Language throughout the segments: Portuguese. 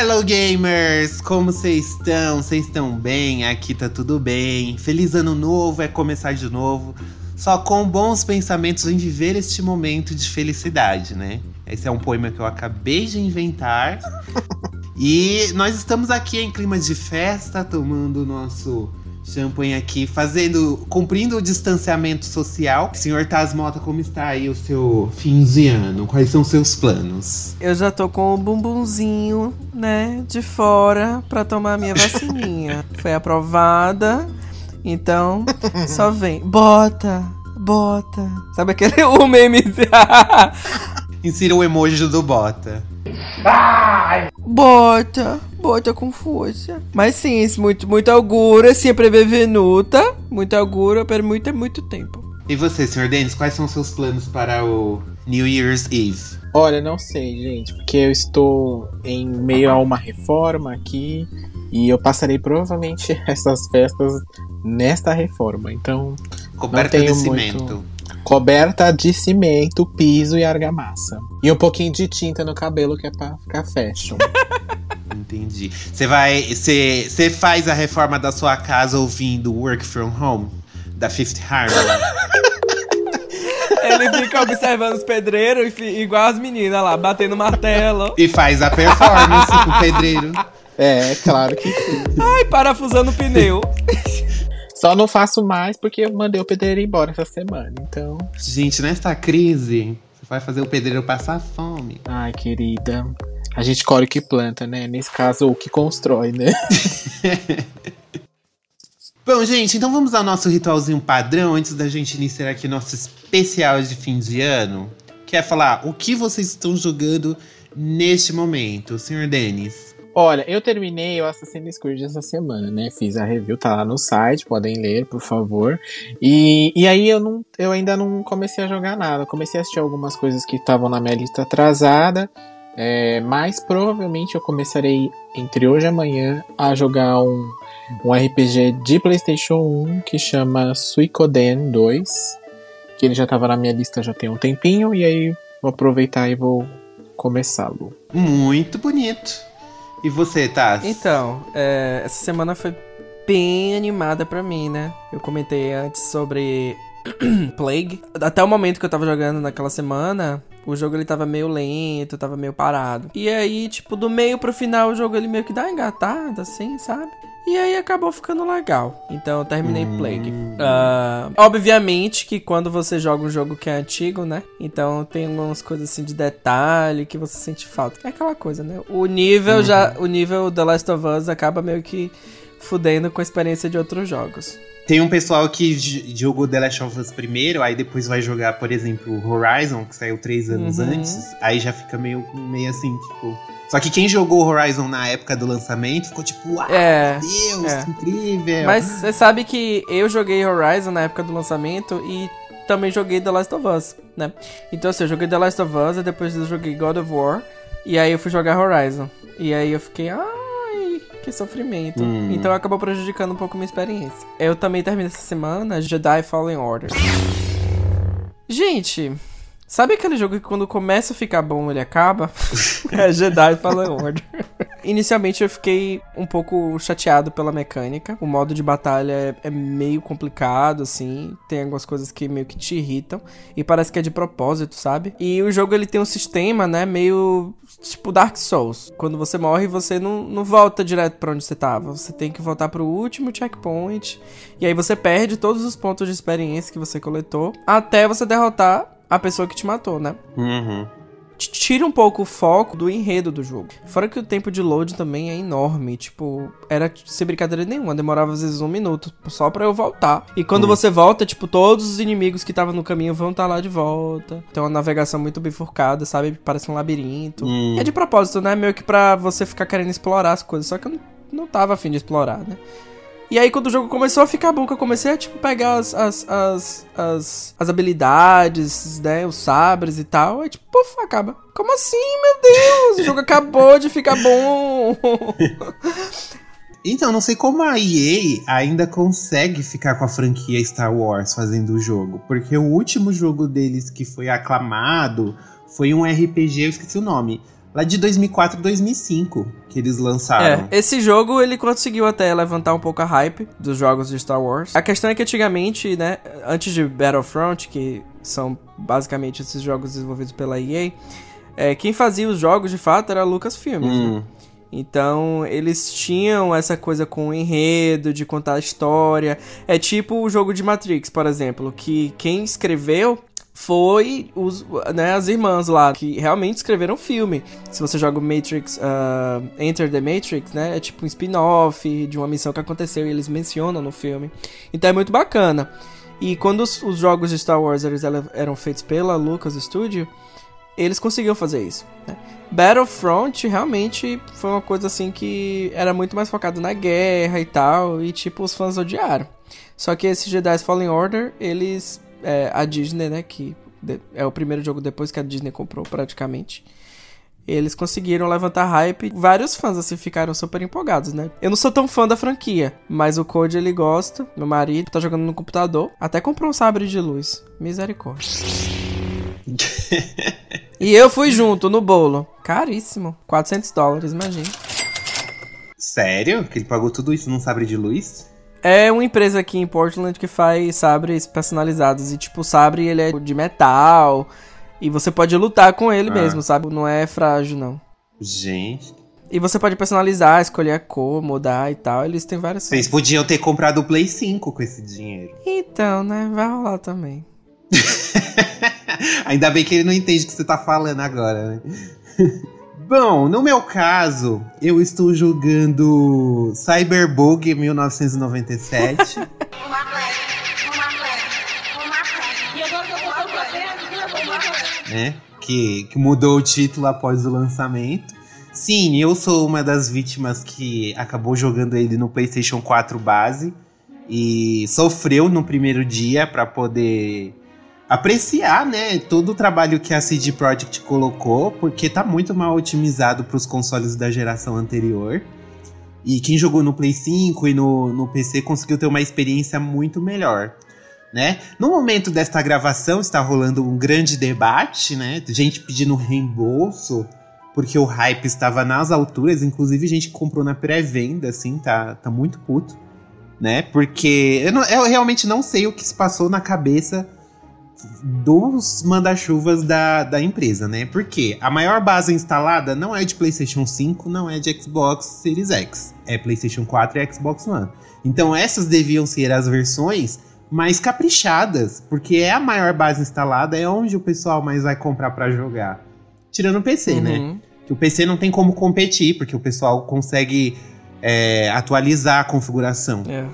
Hello gamers! Como vocês estão? Vocês estão bem? Aqui tá tudo bem. Feliz ano novo, é começar de novo. Só com bons pensamentos em viver este momento de felicidade, né? Esse é um poema que eu acabei de inventar. e nós estamos aqui em clima de festa, tomando o nosso Champanhe aqui, fazendo, cumprindo o distanciamento social. Senhor Tasmota, como está aí o seu fim de ano? Quais são os seus planos? Eu já tô com o bumbumzinho, né, de fora pra tomar a minha vacininha. Foi aprovada, então só vem. Bota, bota. Sabe aquele o meme? Insira o emoji do bota. Bota, bota com força. Mas sim, muito, muito augura, sempre benvenuta. Muito augura, por muito, muito tempo. E você, senhor Denis, quais são os seus planos para o New Year's Eve? Olha, não sei, gente, porque eu estou em meio a uma reforma aqui e eu passarei provavelmente essas festas nesta reforma. Então, coberta de cimento. Muito coberta de cimento, piso e argamassa. E um pouquinho de tinta no cabelo que é pra ficar fashion. Entendi. Você vai. Você faz a reforma da sua casa ouvindo Work From Home? Da Fifth Harmony? Ele fica observando os pedreiros igual as meninas lá, batendo martelo. E faz a performance com o pedreiro. É, claro que sim. Ai, parafusando o pneu. Só não faço mais porque eu mandei o pedreiro embora essa semana, então. Gente, nesta crise, você vai fazer o pedreiro passar fome. Ai, querida. A gente colhe o que planta, né? Nesse caso, o que constrói, né? Bom, gente, então vamos ao nosso ritualzinho padrão antes da gente iniciar aqui nosso especial de fim de ano. Que é falar o que vocês estão jogando neste momento, senhor Denis. Olha, eu terminei o Assassin's Creed essa semana, né? Fiz a review, tá lá no site, podem ler, por favor. E, e aí eu, não, eu ainda não comecei a jogar nada. comecei a assistir algumas coisas que estavam na minha lista atrasada. É, mas provavelmente eu começarei entre hoje e amanhã a jogar um, um RPG de PlayStation 1 que chama Suicoden 2. Que ele já estava na minha lista já tem um tempinho. E aí vou aproveitar e vou começá-lo. Muito bonito. E você, Taz? Então, é, essa semana foi bem animada pra mim, né? Eu comentei antes sobre Plague. Até o momento que eu tava jogando naquela semana, o jogo ele tava meio lento, tava meio parado. E aí, tipo, do meio pro final, o jogo ele meio que dá engatada, assim, sabe? E aí acabou ficando legal. Então eu terminei hum. Plague. Uh, obviamente que quando você joga um jogo que é antigo, né? Então tem algumas coisas assim de detalhe que você sente falta. É aquela coisa, né? O nível uhum. já. O nível The Last of Us acaba meio que fudendo com a experiência de outros jogos. Tem um pessoal que jogou The Last of Us primeiro, aí depois vai jogar, por exemplo, Horizon, que saiu três anos uhum. antes, aí já fica meio, meio assim, tipo só que quem jogou Horizon na época do lançamento ficou tipo, uau, é, meu Deus, é. incrível. Mas você sabe que eu joguei Horizon na época do lançamento e também joguei The Last of Us, né? Então assim, eu joguei The Last of Us e depois eu joguei God of War e aí eu fui jogar Horizon. E aí eu fiquei, ai, que sofrimento. Hum. Então acabou prejudicando um pouco minha experiência. Eu também terminei essa semana Jedi Fallen Order. Gente, Sabe aquele jogo que quando começa a ficar bom ele acaba? é Jedi Fallen Order. Inicialmente eu fiquei um pouco chateado pela mecânica. O modo de batalha é, é, meio complicado, assim. Tem algumas coisas que meio que te irritam. E parece que é de propósito, sabe? E o jogo ele tem um sistema, né? Meio tipo Dark Souls. Quando você morre, você não, não volta direto para onde você tava. Você tem que voltar pro último checkpoint. E aí você perde todos os pontos de experiência que você coletou. Até você derrotar a pessoa que te matou, né? Uhum. Tira um pouco o foco do enredo do jogo. Fora que o tempo de load também é enorme. Tipo, era sem brincadeira nenhuma. Demorava às vezes um minuto só pra eu voltar. E quando uhum. você volta, tipo, todos os inimigos que estavam no caminho vão estar tá lá de volta. Tem uma navegação muito bifurcada, sabe? Parece um labirinto. Uhum. É de propósito, né? Meio que pra você ficar querendo explorar as coisas. Só que eu não não tava afim de explorar, né? E aí, quando o jogo começou a ficar bom, que eu comecei a, tipo, pegar as, as, as, as, as habilidades, né, os sabres e tal, aí, tipo, puf, acaba. Como assim, meu Deus? O jogo acabou de ficar bom. Então, não sei como a EA ainda consegue ficar com a franquia Star Wars fazendo o jogo. Porque o último jogo deles que foi aclamado foi um RPG, eu esqueci o nome. Lá de 2004 2005 que eles lançaram. É, esse jogo ele conseguiu até levantar um pouco a hype dos jogos de Star Wars. A questão é que antigamente, né, antes de Battlefront, que são basicamente esses jogos desenvolvidos pela EA, é, quem fazia os jogos de fato era a Lucasfilm. Hum. Né? Então, eles tinham essa coisa com o enredo, de contar a história. É tipo o jogo de Matrix, por exemplo, que quem escreveu foi os, né, as irmãs lá, que realmente escreveram filme. Se você joga o Matrix, uh, Enter the Matrix, né, é tipo um spin-off de uma missão que aconteceu e eles mencionam no filme. Então é muito bacana. E quando os, os jogos de Star Wars eles eram feitos pela Lucas Studio, eles conseguiam fazer isso. Né? Battlefront realmente foi uma coisa assim que era muito mais focado na guerra e tal, e tipo, os fãs odiaram. Só que esse Jedi Fallen Order, eles. É, a Disney, né? Que é o primeiro jogo depois que a Disney comprou praticamente. Eles conseguiram levantar hype. Vários fãs assim ficaram super empolgados, né? Eu não sou tão fã da franquia, mas o Code ele gosta. Meu marido tá jogando no computador. Até comprou um sabre de luz. Misericórdia. e eu fui junto no bolo. Caríssimo. 400 dólares, imagina. Sério? Que ele pagou tudo isso num sabre de luz? É uma empresa aqui em Portland que faz sabres personalizados. E, tipo, o sabre ele é de metal. E você pode lutar com ele ah. mesmo, sabe? Não é frágil, não. Gente. E você pode personalizar, escolher a cor, mudar e tal. Eles têm várias Vocês podiam ter comprado o Play 5 com esse dinheiro. Então, né? Vai rolar também. Ainda bem que ele não entende o que você tá falando agora, né? Bom, no meu caso, eu estou jogando Cyberbug 1997. né? Que, que mudou o título após o lançamento. Sim, eu sou uma das vítimas que acabou jogando ele no PlayStation 4 base e sofreu no primeiro dia para poder apreciar, né, todo o trabalho que a CD Projekt colocou, porque tá muito mal otimizado para os consoles da geração anterior. E quem jogou no Play 5 e no, no PC conseguiu ter uma experiência muito melhor. Né? No momento desta gravação está rolando um grande debate, né? Gente pedindo reembolso porque o hype estava nas alturas, inclusive gente comprou na pré-venda, assim, tá, tá muito puto, né? Porque eu, não, eu realmente não sei o que se passou na cabeça dos manda-chuvas da, da empresa, né? Porque a maior base instalada não é de PlayStation 5, não é de Xbox Series X, é PlayStation 4 e Xbox One. Então essas deviam ser as versões mais caprichadas, porque é a maior base instalada, é onde o pessoal mais vai comprar para jogar. Tirando o PC, né? uhum. né? Que o PC não tem como competir, porque o pessoal consegue é, atualizar a configuração. É.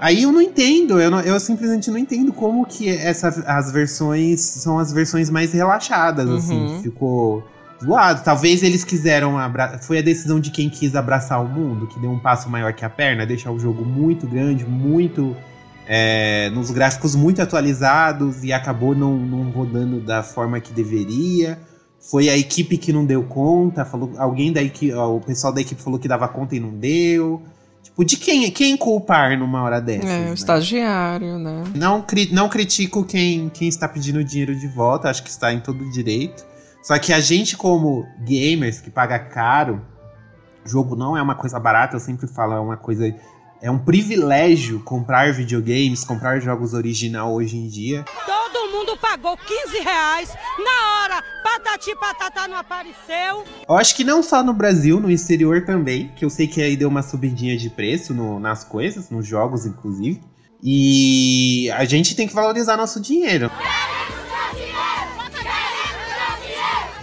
Aí eu não entendo, eu, não, eu simplesmente não entendo como que essa, as versões são as versões mais relaxadas, assim, uhum. assim. Ficou zoado. Talvez eles quiseram. Abra... Foi a decisão de quem quis abraçar o mundo, que deu um passo maior que a perna, deixar o jogo muito grande, muito. É, nos gráficos muito atualizados e acabou não, não rodando da forma que deveria. Foi a equipe que não deu conta, falou alguém da equipe, o pessoal da equipe falou que dava conta e não deu. Tipo, de quem, quem culpar numa hora dessa? É, né? o estagiário, né? Não, não critico quem, quem está pedindo dinheiro de volta, acho que está em todo direito. Só que a gente, como gamers, que paga caro, jogo não é uma coisa barata, eu sempre falo, é uma coisa. É um privilégio comprar videogames, comprar jogos original hoje em dia. Todo mundo pagou 15 reais na hora Patati Patatá não apareceu. Eu acho que não só no Brasil, no exterior também, que eu sei que aí deu uma subidinha de preço no, nas coisas, nos jogos inclusive. E a gente tem que valorizar nosso dinheiro.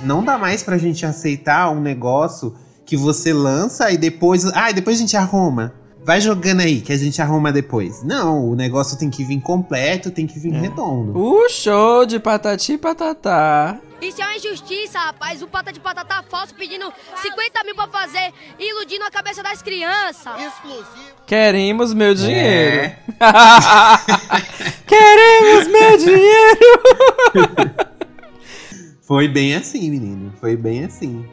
Não dá mais pra gente aceitar um negócio que você lança e depois. Ah, e depois a gente arruma. Vai jogando aí, que a gente arruma depois. Não, o negócio tem que vir completo, tem que vir é. redondo. O show de patati patatá. Isso é uma injustiça, rapaz. O pata de patata falso pedindo 50 mil pra fazer, iludindo a cabeça das crianças. Queremos meu dinheiro. É. Queremos meu dinheiro. Foi bem assim, menino. Foi bem assim.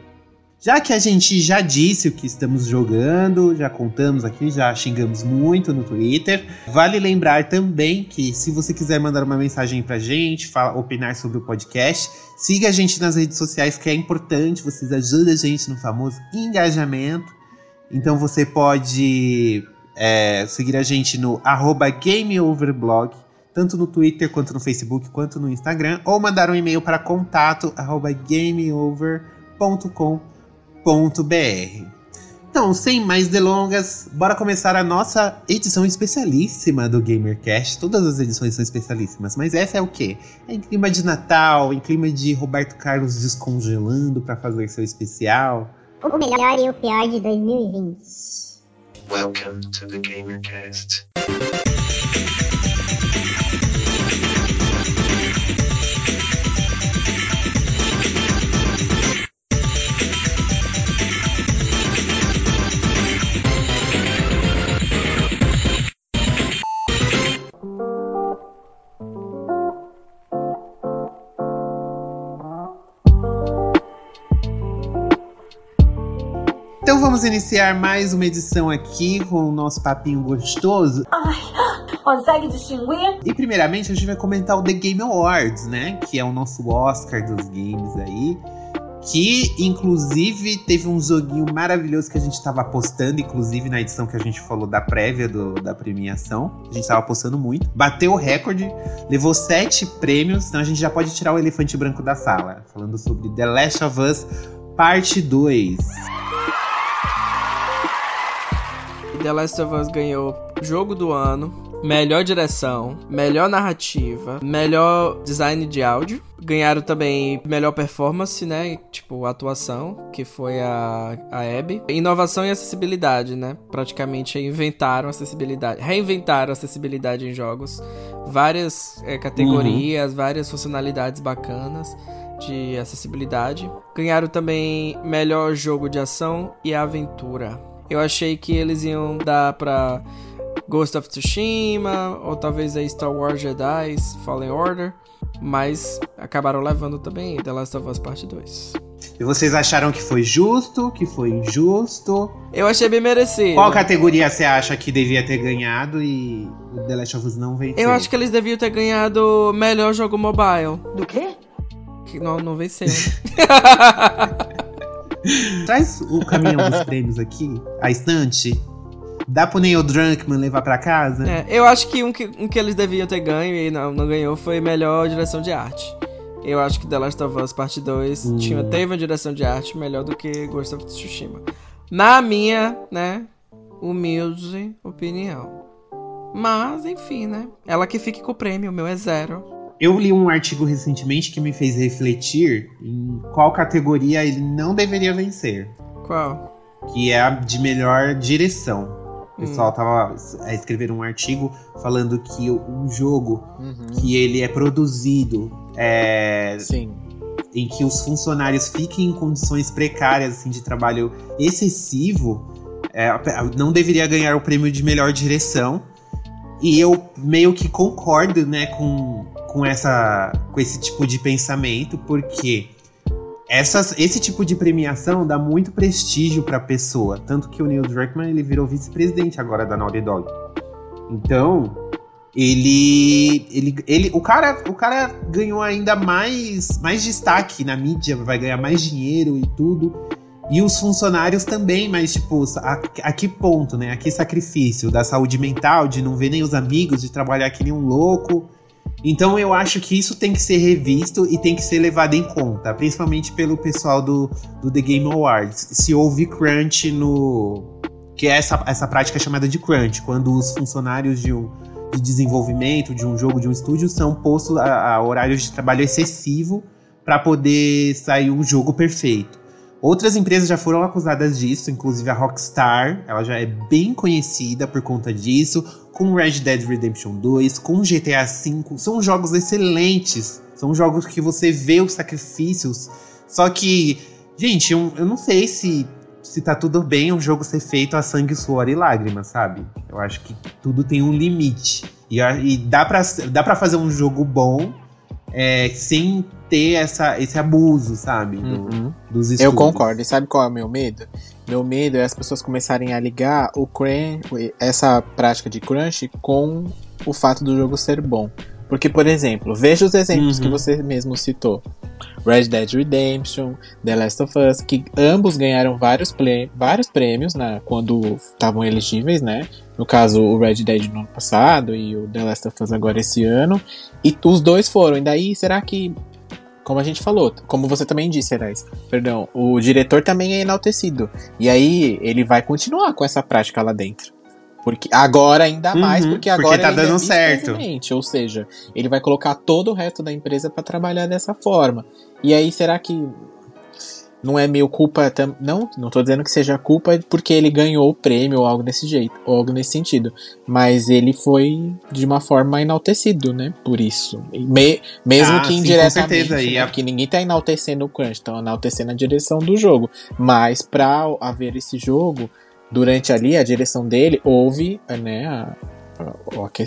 Já que a gente já disse o que estamos jogando, já contamos aqui, já xingamos muito no Twitter, vale lembrar também que se você quiser mandar uma mensagem pra gente, fala, opinar sobre o podcast, siga a gente nas redes sociais, que é importante, vocês ajudam a gente no famoso engajamento. Então você pode é, seguir a gente no GameOverblog, tanto no Twitter, quanto no Facebook, quanto no Instagram, ou mandar um e-mail para contato arroba gameover.com.br. Então, sem mais delongas, bora começar a nossa edição especialíssima do GamerCast. Todas as edições são especialíssimas, mas essa é o quê? É em clima de Natal, em clima de Roberto Carlos descongelando para fazer seu especial. O melhor e o pior de 2020. Welcome to the GamerCast. Vamos iniciar mais uma edição aqui com o nosso papinho gostoso. Consegue distinguir? E primeiramente a gente vai comentar o The Game Awards, né? Que é o nosso Oscar dos games aí. Que inclusive teve um joguinho maravilhoso que a gente tava apostando, inclusive na edição que a gente falou da prévia do- da premiação. A gente tava apostando muito. Bateu o recorde, levou sete prêmios, então a gente já pode tirar o elefante branco da sala. Falando sobre The Last of Us Parte 2. The Last of Us ganhou jogo do ano, melhor direção, melhor narrativa, melhor design de áudio. Ganharam também melhor performance, né? Tipo, atuação, que foi a, a Abby. Inovação e acessibilidade, né? Praticamente inventaram acessibilidade, reinventaram acessibilidade em jogos. Várias é, categorias, várias funcionalidades bacanas de acessibilidade. Ganharam também melhor jogo de ação e aventura. Eu achei que eles iam dar pra Ghost of Tsushima, ou talvez a Star Wars Jedi Fallen Order, mas acabaram levando também The Last of Us Parte 2. E vocês acharam que foi justo, que foi injusto? Eu achei bem merecido. Qual categoria você acha que devia ter ganhado e o The Last of Us não venceu? Eu acho que eles deviam ter ganhado melhor jogo mobile. Do quê? Que não, não venceu. Traz o caminhão dos prêmios aqui, a estante. Dá pro Neil Drunkmann levar pra casa? É, eu acho que um, que um que eles deviam ter ganho e não, não ganhou foi melhor direção de arte. Eu acho que The Last of Us Parte 2 Hum. tinha, teve uma direção de arte melhor do que Ghost of Tsushima. Na minha, né, humilde opinião. Mas, enfim, né? Ela que fique com o prêmio, o meu é zero. Eu li um artigo recentemente que me fez refletir em qual categoria ele não deveria vencer. Qual? Que é a de melhor direção. O Hum. pessoal tava é, escrevendo um artigo falando que um jogo Uhum. que ele é produzido é, Sim. em que os funcionários fiquem em condições precárias assim, de trabalho excessivo, é, não deveria ganhar o prêmio de melhor direção. E eu meio que concordo né, com, com, essa, com esse tipo de pensamento, porque essas, esse tipo de premiação dá muito prestígio para a pessoa. Tanto que o Neil Druckmann ele virou vice-presidente agora da Naughty Dog. Então, ele, ele, ele o cara, o cara ganhou ainda mais, mais destaque na mídia, vai ganhar mais dinheiro e tudo. E os funcionários também, mas tipo, a, a que ponto, né? A que sacrifício da saúde mental, de não ver nem os amigos, de trabalhar que nem um louco. Então eu acho que isso tem que ser revisto e tem que ser levado em conta, principalmente pelo pessoal do, do The Game Awards. Se houve crunch no. Que é essa, essa prática chamada de crunch, quando os funcionários de um, de desenvolvimento de um jogo, de um estúdio, são postos a, a horários de trabalho excessivo para poder sair um jogo perfeito. Outras empresas já foram acusadas disso, inclusive a Rockstar, ela já é bem conhecida por conta disso, com Red Dead Redemption 2, com GTA V, são jogos excelentes, são jogos que você vê os sacrifícios, só que, gente, eu, eu não sei se se tá tudo bem o jogo ser feito a sangue, suor e lágrimas, sabe? Eu acho que tudo tem um limite. E, e dá, pra, dá pra fazer um jogo bom é, sem ter essa, esse abuso, sabe? Do, Uhum. dos Eu estudos. concordo. E sabe qual é o meu medo? Meu medo é as pessoas começarem a ligar o crunch, essa prática de crunch com o fato do jogo ser bom. Porque, por exemplo, veja os exemplos Uhum. que você mesmo citou. Red Dead Redemption, The Last of Us, que ambos ganharam vários, vários prêmios na, quando estavam elegíveis, né? No caso, o Red Dead no ano passado e o The Last of Us agora esse ano. E os dois foram. E daí, será que como a gente falou, como você também disse, Heróis, perdão, o diretor também é enaltecido. E aí ele vai continuar com essa prática lá dentro. Porque agora ainda mais, Uhum, porque porque agora tá ele ainda dando é certo. Ou seja, ele vai colocar todo o resto da empresa pra trabalhar dessa forma. E aí será que não é meio culpa não, não tô dizendo que seja culpa porque ele ganhou o prêmio ou algo desse jeito, ou algo nesse sentido, mas ele foi de uma forma enaltecido, né? Por isso. Me- mesmo Ah, que sim, com indiretamente, certeza, e né, a- porque ninguém tá enaltecendo o crunch, estão enaltecendo a direção do jogo, mas pra haver esse jogo, durante ali a direção dele houve, né, a-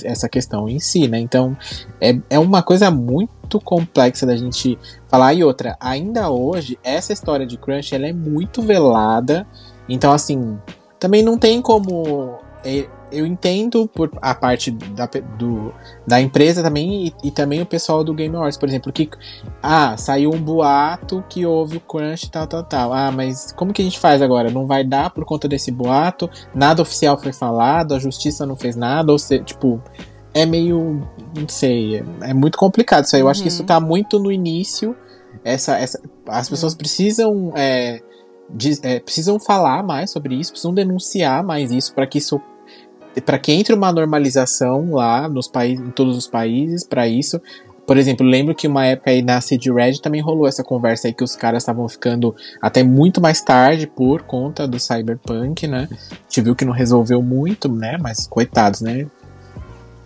essa questão em si, né? Então é, é uma coisa muito complexa da gente falar. E outra, ainda hoje, essa história de crunch ela é muito velada. Então, assim, também não tem como. Eu entendo por a parte da, do, da empresa também e, e também o pessoal do Game Awards, por exemplo, que ah, saiu um boato que houve o crunch tal, tal, tal. Ah, mas como que a gente faz agora? Não vai dar por conta desse boato? Nada oficial foi falado, a justiça não fez nada, ou seja, tipo, é meio. Não sei, é, é muito complicado isso aí. Eu acho que isso tá muito no início. Essa, essa, as pessoas precisam. é, diz- é, precisam falar mais sobre isso, precisam denunciar mais isso para que isso. Para que entre uma normalização lá nos países, em todos os países para isso. Por exemplo, lembro que uma época aí na CD Red também rolou essa conversa aí que os caras estavam ficando até muito mais tarde por conta do Cyberpunk, né? A gente viu que não resolveu muito, né? Mas coitados, né?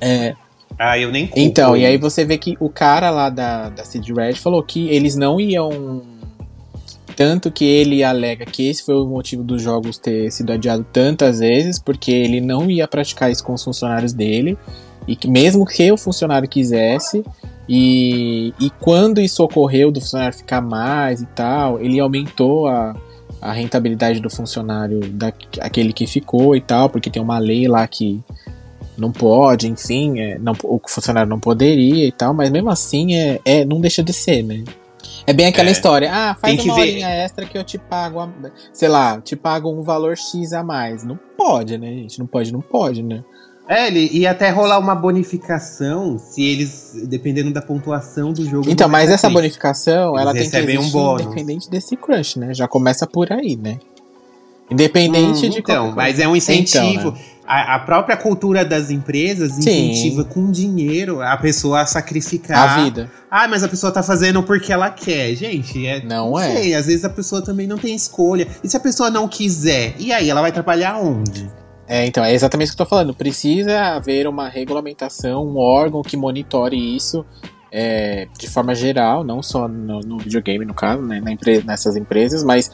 É, Ah, eu nem culpo então, e aí você vê que o cara lá da, da CD Red falou que eles não iam. Tanto que ele alega que esse foi o motivo dos jogos ter sido adiado tantas vezes, porque ele não ia praticar isso com os funcionários dele, e que mesmo que o funcionário quisesse, e, e quando isso ocorreu do funcionário ficar mais e tal, ele aumentou a, a rentabilidade do funcionário, da, aquele que ficou e tal, porque tem uma lei lá que não pode, enfim, é, não, o funcionário não poderia e tal, mas mesmo assim é, é não deixa de ser, né? É bem aquela É. história, ah, faz uma ver- horinha extra que eu te pago, a- sei lá, te pago um valor X a mais. Não pode, né, gente? Não pode, não pode, né? É, ele ia até rolar uma bonificação se eles, dependendo da pontuação do jogo. Então, mas essa Metacritic. bonificação, Eles ela tem que recebem um bônus. independente desse crunch, né? Já começa por aí, né? Independente Hum, de Então, mas é um incentivo. Então, né? a, a própria cultura das empresas Sim. incentiva com dinheiro a pessoa a sacrificar. A vida. Ah, mas a pessoa tá fazendo porque ela quer. Gente, é, Não é. sei, às vezes a pessoa também não tem escolha. E se a pessoa não quiser? E aí, ela vai trabalhar onde? É, então, é exatamente o que eu tô falando. Precisa haver uma regulamentação, um órgão que monitore isso é, de forma geral, não só no, no videogame, no caso, né, na empre- nessas empresas, mas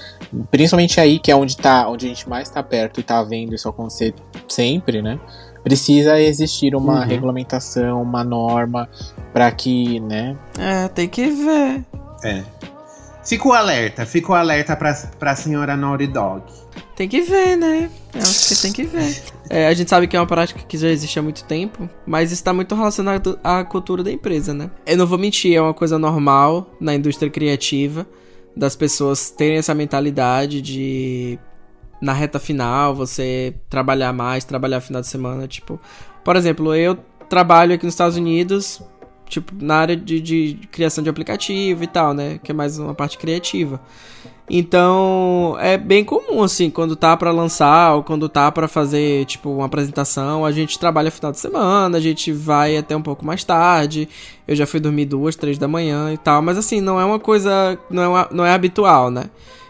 principalmente aí, que é onde, tá, onde a gente mais tá perto e tá vendo isso acontecer sempre, né? Precisa existir uma Uhum. regulamentação, uma norma, para que, né? É, tem que ver. É. Fica o alerta, fica o alerta pra, pra senhora Naughty Dog. Tem que ver, né? Eu acho que tem que ver. É, a gente sabe que é uma prática que já existe há muito tempo, mas está muito relacionado à cultura da empresa, né? Eu não vou mentir, é uma coisa normal na indústria criativa das pessoas terem essa mentalidade de na reta final você trabalhar mais, trabalhar final de semana, tipo, por exemplo, eu trabalho aqui nos Estados Unidos, tipo, na área de, de criação de aplicativo e tal, né? Que é mais uma parte criativa. Então, é bem comum, assim, quando tá pra lançar ou quando tá pra fazer, tipo, uma apresentação, a gente trabalha final de semana, a gente vai até um pouco mais tarde. Eu já fui dormir duas, três da manhã e tal, mas assim, não é uma coisa, não é, uma- não é habitual, né?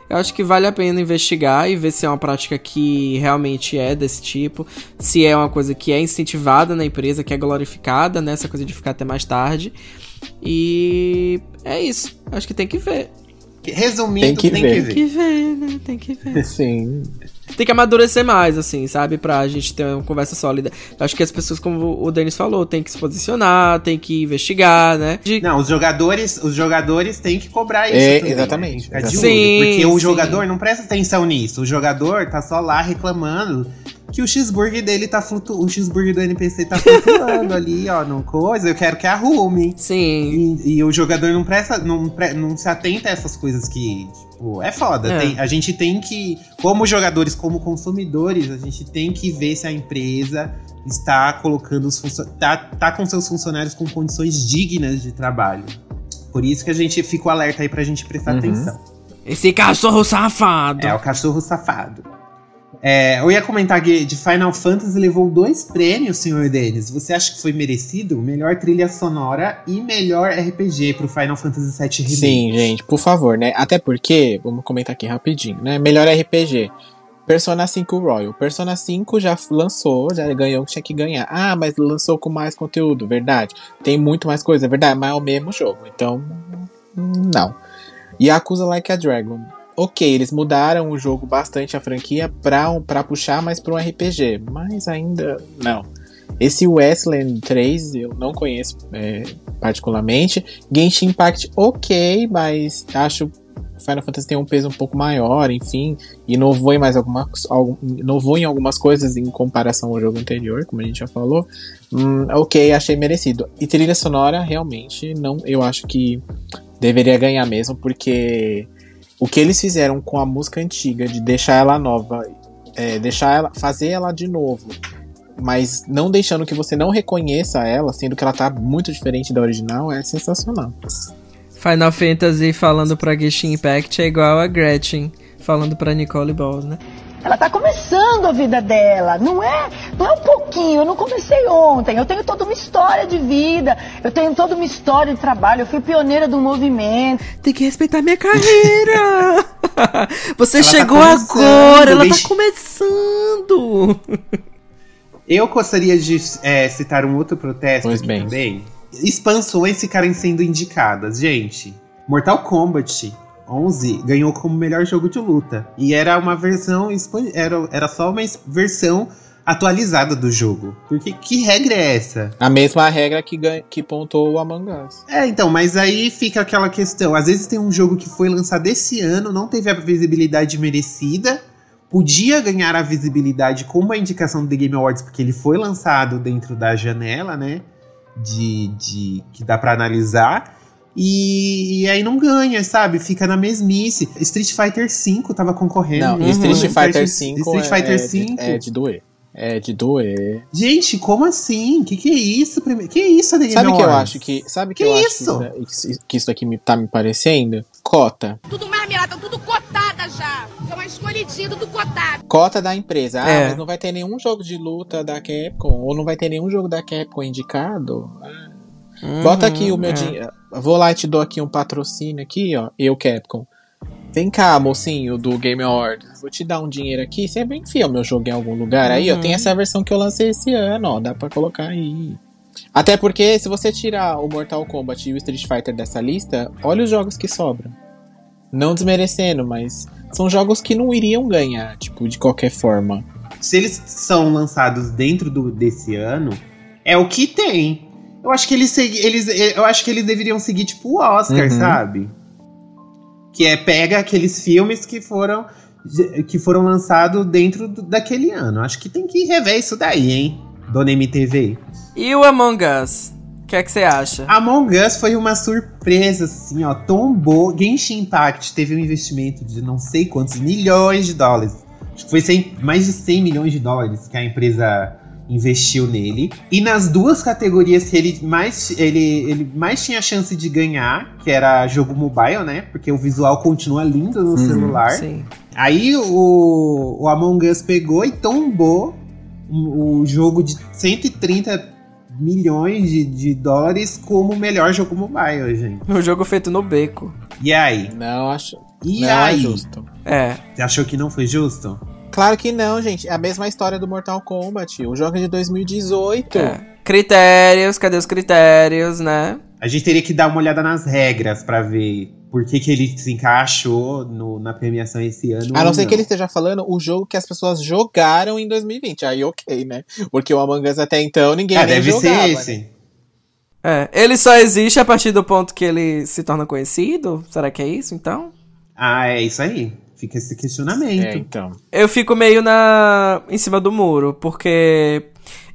Eu acho que vale a pena investigar e ver se é uma prática que realmente é desse tipo, se é uma coisa que é incentivada na empresa, que é glorificada, né? Essa coisa de ficar até mais tarde. E é isso. Acho que tem que ver. Resumindo, Tem que tem ver. que Tem que ver. ver, né? Tem que ver. Sim. Tem que amadurecer mais, assim, sabe? Pra gente ter uma conversa sólida. Eu acho que as pessoas, como o Denis falou, tem que se posicionar, tem que investigar, né? De- Não, os jogadores, os jogadores têm que cobrar isso. É, também, exatamente. né? Ficar de Sim, olho, porque o sim. jogador não presta atenção nisso. O jogador tá só lá reclamando que o cheeseburger dele tá flutuando. O cheeseburger do NPC tá flutuando ali, ó, não coisa. Eu quero que arrume. Sim. E, e o jogador não presta, não, pre- não se atenta a essas coisas que, tipo, é foda. É. Tem- a gente tem que, como jogadores, como consumidores, a gente tem que ver se a empresa está colocando os funcio- tá, tá com seus funcionários com condições dignas de trabalho. Por isso que a gente fica o alerta aí pra gente prestar Uhum. atenção. Esse cachorro safado. É o cachorro safado. É, eu ia comentar que de Final Fantasy levou dois prêmios, senhor Denis. Você acha que foi merecido? Melhor trilha sonora e melhor RPG pro Final Fantasy VII Remake. Sim, gente, por favor, né? Até porque, vamos comentar aqui rapidinho, né? Melhor RPG. Persona 5 Royal. Persona 5 já lançou, já ganhou o que tinha que ganhar. Ah, mas lançou com mais conteúdo, verdade. Tem muito mais coisa, verdade, mas é o mesmo jogo. Então, hum, não. Yakuza Like a Dragon. Ok, eles mudaram o jogo bastante, a franquia, pra, pra puxar mais pra um RPG. Mas ainda não. Esse Westland 3 eu não conheço é, particularmente. Genshin Impact, ok, mas acho Final Fantasy tem um peso um pouco maior, enfim, inovou em mais algumas, algum, inovou em algumas coisas em comparação ao jogo anterior, como a gente já falou. Hum, ok, achei merecido. E trilha sonora, realmente, não, eu acho que deveria ganhar mesmo, porque o que eles fizeram com a música antiga, de deixar ela nova, é, deixar ela, fazer ela de novo, mas não deixando que você não reconheça ela, sendo que ela tá muito diferente da original, é sensacional. Final Fantasy falando pra Genshin Impact é igual a Gretchen falando pra Nicole Balls, né? Ela tá começando a vida dela, não é? Não é um pouquinho, eu não comecei ontem. Eu tenho toda uma história de vida, eu tenho toda uma história de trabalho, eu fui pioneira do movimento. Tem que respeitar minha carreira! Você Ela tá chegou começando, agora, ela deixa- tá começando! Eu gostaria de é, citar um outro protesto Pois aqui bem. também. Expansões ficarem sendo indicadas. Gente, Mortal Kombat 11 ganhou como melhor jogo de luta. E era uma versão. Era, era só uma versão atualizada do jogo. Porque que regra é essa? A mesma regra que, ganha, que pontou o Among Us. É, então, mas aí fica aquela questão. Às vezes tem um jogo que foi lançado esse ano, não teve a visibilidade merecida, podia ganhar a visibilidade com uma indicação do The Game Awards, porque ele foi lançado dentro da janela, né? De, de que dá pra analisar. E, e aí não ganha, sabe? Fica na mesmice. Street Fighter V tava concorrendo. Não, Uhum. Street Fighter Street V Fighter é, V. é, é de doer. É de doer. Gente, como assim? Que que é isso? Que isso, The Game Sabe o que eu acho que. Sabe que, Que eu isso? acho que isso, que isso daqui me, tá me parecendo? Cota. Tudo marmelada, tudo cotada já. São escolhidos do cotado. Cota da empresa. Ah, É. mas não vai ter nenhum jogo de luta da Capcom. Ou não vai ter nenhum jogo da Capcom indicado. Ah, Bota aqui o meu é. dinheiro. Vou lá e te dou aqui um patrocínio aqui, ó. Eu, Capcom. Vem cá, mocinho do Game Awards. Vou te dar um dinheiro aqui. Você enfia o meu jogo em algum lugar. Aí, ó, Uhum. tem essa versão que eu lancei esse ano, ó. Dá pra colocar aí. Até porque, se você tirar o Mortal Kombat e o Street Fighter dessa lista, olha os jogos que sobram. Não desmerecendo, mas são jogos que não iriam ganhar, tipo, de qualquer forma. se eles são lançados dentro do, desse ano, é o que tem. Eu acho que eles, eles eu acho que eles deveriam seguir tipo o Oscar, Uhum. sabe? Que é pega aqueles filmes que foram que foram lançados dentro do- daquele ano. Acho que tem que rever isso daí, hein? Dona MTV. E o Among Us? O que é que você acha? Among Us foi uma surpresa, assim, ó. Tombou. Genshin Impact teve um investimento de não sei quantos milhões de dólares. Acho que foi 100 mais de 100 milhões de dólares que a empresa investiu nele. E nas duas categorias que ele mais, ele, ele mais tinha chance de ganhar, que era jogo mobile, né? Porque o visual continua lindo no Uhum, celular. Sim. Aí o, o Among Us pegou e tombou o, jogo de 130 milhões de, de dólares como o melhor jogo mobile, gente. O jogo feito no beco. E aí? Não acho. E não aí? é justo. É. Você achou que não foi justo? Claro que não, gente. É a mesma história do Mortal Kombat. O jogo é de 2018. é. Critérios, cadê os critérios, né? A gente teria que dar uma olhada nas regras pra ver por que, que ele se encaixou no- na premiação esse ano. A não ser que ele esteja falando o jogo que as pessoas jogaram em 2020. Aí ok, né? Porque o Among Us até então ninguém É, nem deve jogava, ser né? esse. É, ele só existe a partir do ponto que ele se torna conhecido? Será que é isso, então? Ah, é isso aí. Fica esse questionamento. É, então. Eu fico meio na em cima do muro, porque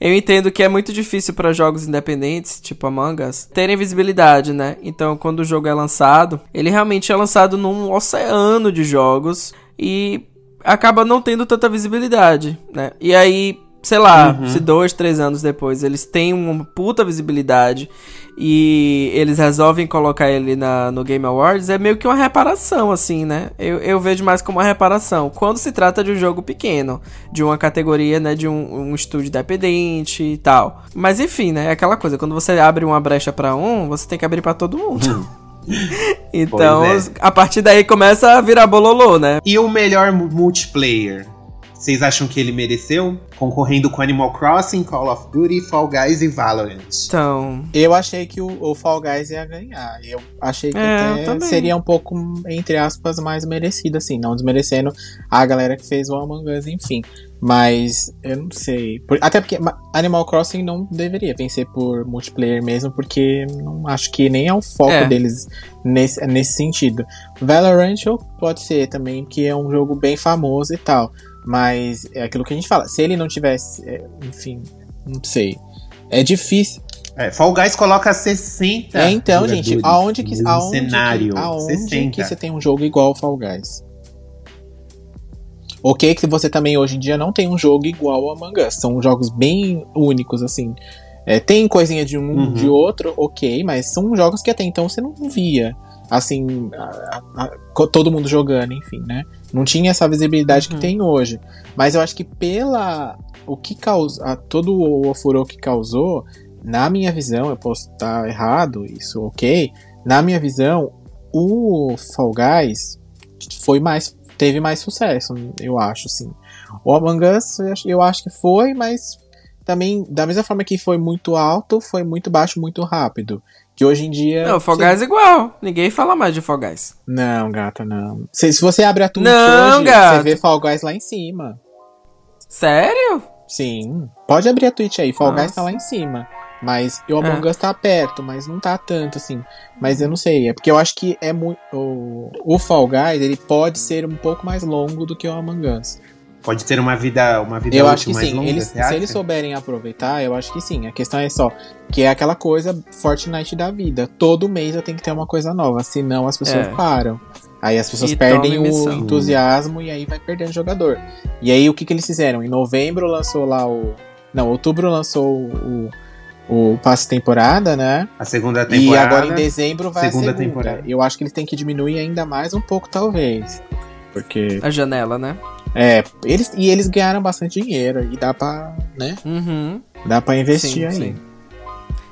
eu entendo que é muito difícil para jogos independentes, tipo Among Us, terem visibilidade, né? Então, quando o jogo é lançado, ele realmente é lançado num oceano de jogos e acaba não tendo tanta visibilidade, né? E aí, sei lá, Uhum. se dois, três anos depois eles têm uma puta visibilidade e eles resolvem colocar ele na, no Game Awards, é meio que uma reparação, assim, né? Eu, eu vejo mais como uma reparação. Quando se trata de um jogo pequeno, de uma categoria, né, de um, um estúdio independente e tal. Mas enfim, né, é aquela coisa, quando você abre uma brecha pra um, você tem que abrir pra todo mundo. então, Pois é. a partir daí começa a virar bololô, né? E o melhor mu- multiplayer? Vocês acham que ele mereceu? Concorrendo com Animal Crossing, Call of Duty, Fall Guys e Valorant. Então, Eu achei que o, o Fall Guys ia ganhar. Eu achei que É, até seria um pouco, entre aspas, mais merecido, assim. Não desmerecendo a galera que fez o Among Us, enfim. Mas eu não sei. Por- até porque ma- Animal Crossing não deveria vencer por multiplayer mesmo, porque não acho que nem é o foco É. deles nesse, nesse sentido. Valorant pode ser também, que é um jogo bem famoso e tal. Mas é aquilo que a gente fala. Se ele não tivesse. é, enfim, não sei. É difícil. É, Fall Guys coloca 60 É, então, gente, aonde que, aonde cenário? que, aonde 60. que você tem um jogo igual ao Fall Guys? Ok, que você também hoje em dia não tem um jogo igual ao Among Us. São jogos bem únicos, assim. É, tem coisinha de um Uhum. de outro, ok, mas são jogos que até então você não via. Assim, a- a- a- todo mundo jogando, enfim, né? Não tinha essa visibilidade Uhum. que tem hoje. Mas eu acho que pela. O que causa. a- Todo o ofurô que causou, na minha visão, eu posso estar errado, isso ok. Na minha visão, o Fall Guys foi mais. Teve mais sucesso, eu acho, assim. O Among Us, eu acho- que foi, mas também, da mesma forma que foi muito alto, foi muito baixo, muito rápido. Que hoje em dia. não, Fall Guys é igual. Ninguém fala mais de Fall Guys. Não, gata, não. Se, se você abre a Twitch Não, hoje, você vê Fall Guys lá em cima. Sério? Sim. Pode abrir a Twitch aí, Fall Guys tá lá em cima. Mas e o É. Among Us tá perto, mas não tá tanto assim. Mas eu não sei, é porque eu acho que é muito. O, o Fall Guys, ele pode ser um pouco mais longo do que o Among Us. Pode ter uma vida, uma vida Eu útil acho que mais sim. longa, Eles, se acha? eles souberem aproveitar, eu acho que sim. A questão é só que é aquela coisa Fortnite da vida. Todo mês eu tenho que ter uma coisa nova, senão as pessoas É. param. Aí as pessoas E perdem o missão. entusiasmo e aí vai perdendo jogador. E aí o que, que eles fizeram? Em novembro lançou lá o. Não, outubro lançou o, o passe temporada, né? A segunda E temporada. agora em dezembro vai segunda a segunda. temporada. Eu acho que eles têm que diminuir ainda mais um pouco, talvez. Porque. A janela, né? É, eles, e eles ganharam bastante dinheiro e dá pra, né? Uhum. Dá pra investir Sim, aí. sim.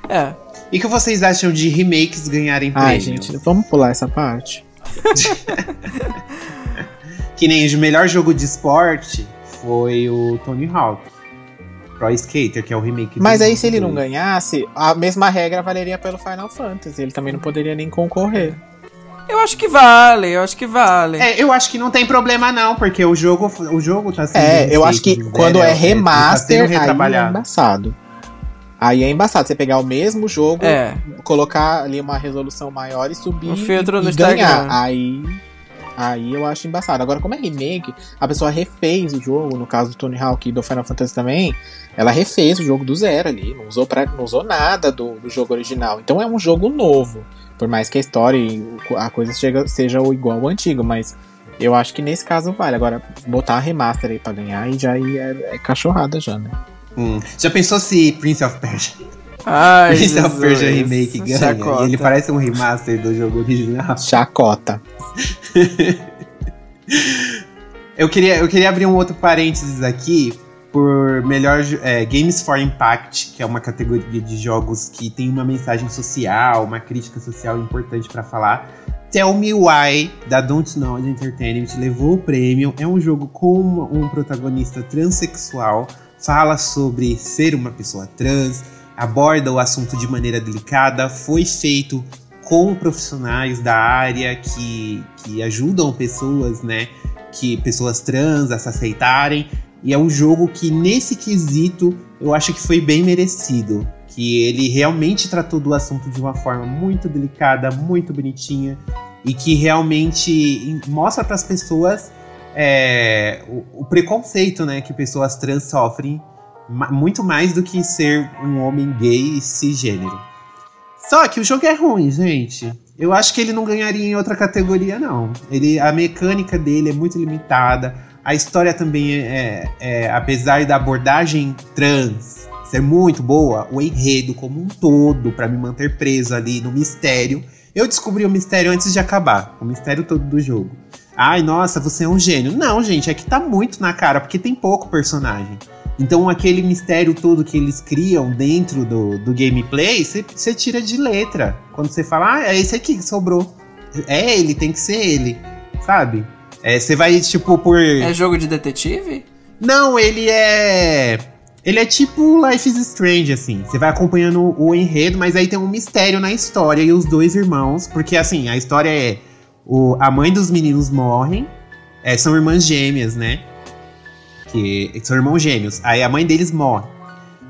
É. E o que vocês acham de remakes ganharem Ai, prêmio? gente, vamos pular essa parte. Que nem de melhor jogo de esporte foi o Tony Hawk. Pro Skater, que é o remake do Mas aí, se ele não ganhasse, a mesma regra valeria pelo Final Fantasy. Ele também não poderia nem concorrer. Eu acho que vale, eu acho que vale. É, eu acho que não tem problema não, porque o jogo, o jogo tá sendo É, eu acho que quando é tá remaster, aí é embaçado. Aí é embaçado. Você pegar o mesmo jogo, É. colocar ali uma resolução maior e subir Um filtro e, no e ganhar. Aí, aí eu acho embaçado. Agora, como é remake, a pessoa refez o jogo, no caso do Tony Hawk e do Final Fantasy também, ela refez o jogo do zero ali, não usou, pra, não usou nada do, do jogo original. Então é um jogo novo. Por mais que a história e a coisa chega, seja igual ao antigo, mas eu acho que nesse caso vale. Agora, botar a remaster aí pra ganhar, aí já é, é cachorrada já, né? Hum. Já pensou se Prince of Persia, Ai, Prince of Jesus. Persia Remake ganha? Chacota. Ele parece um remaster do jogo original. Chacota. Eu queria, eu queria abrir um outro parênteses aqui por melhor é, Games for Impact, que é uma categoria de jogos que tem uma mensagem social, uma crítica social importante pra falar. Tell Me Why, da Don't Know Entertainment, levou o prêmio. É um jogo com um protagonista transexual, fala sobre ser uma pessoa trans, aborda o assunto de maneira delicada, foi feito com profissionais da área que, que ajudam pessoas, né? Que pessoas trans a se aceitarem. E é um jogo que, nesse quesito, eu acho que foi bem merecido. Que ele realmente tratou do assunto de uma forma muito delicada, muito bonitinha. E que realmente mostra para as pessoas é, o, o, preconceito né, que pessoas trans sofrem. Muito mais do que ser um homem gay cisgênero. Só que o jogo é ruim, gente. Eu acho que ele não ganharia em outra categoria, não. Ele, a mecânica dele é muito limitada. A história também é, é, é apesar da abordagem trans ser muito boa, o enredo como um todo, para me manter preso ali no mistério. Eu descobri o mistério antes de acabar, o mistério todo do jogo. Ai, nossa, você é um gênio. Não, gente, é que tá muito na cara, porque tem pouco personagem. Então, aquele mistério todo que eles criam dentro do, do gameplay, você tira de letra. Quando você fala, ah, é esse aqui que sobrou. É ele, tem que ser ele. Sabe? Você é, vai, tipo, por. É jogo de detetive? Não, ele é. Ele é tipo Life is Strange, assim. Você vai acompanhando o enredo, mas aí tem um mistério na história e os dois irmãos. Porque, assim, a história é. O, a mãe dos meninos morrem. É, são irmãs gêmeas, né? Que são irmãos gêmeos. Aí a mãe deles morre.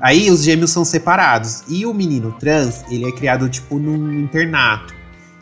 Aí os gêmeos são separados. E o menino trans, ele é criado, tipo, num internato.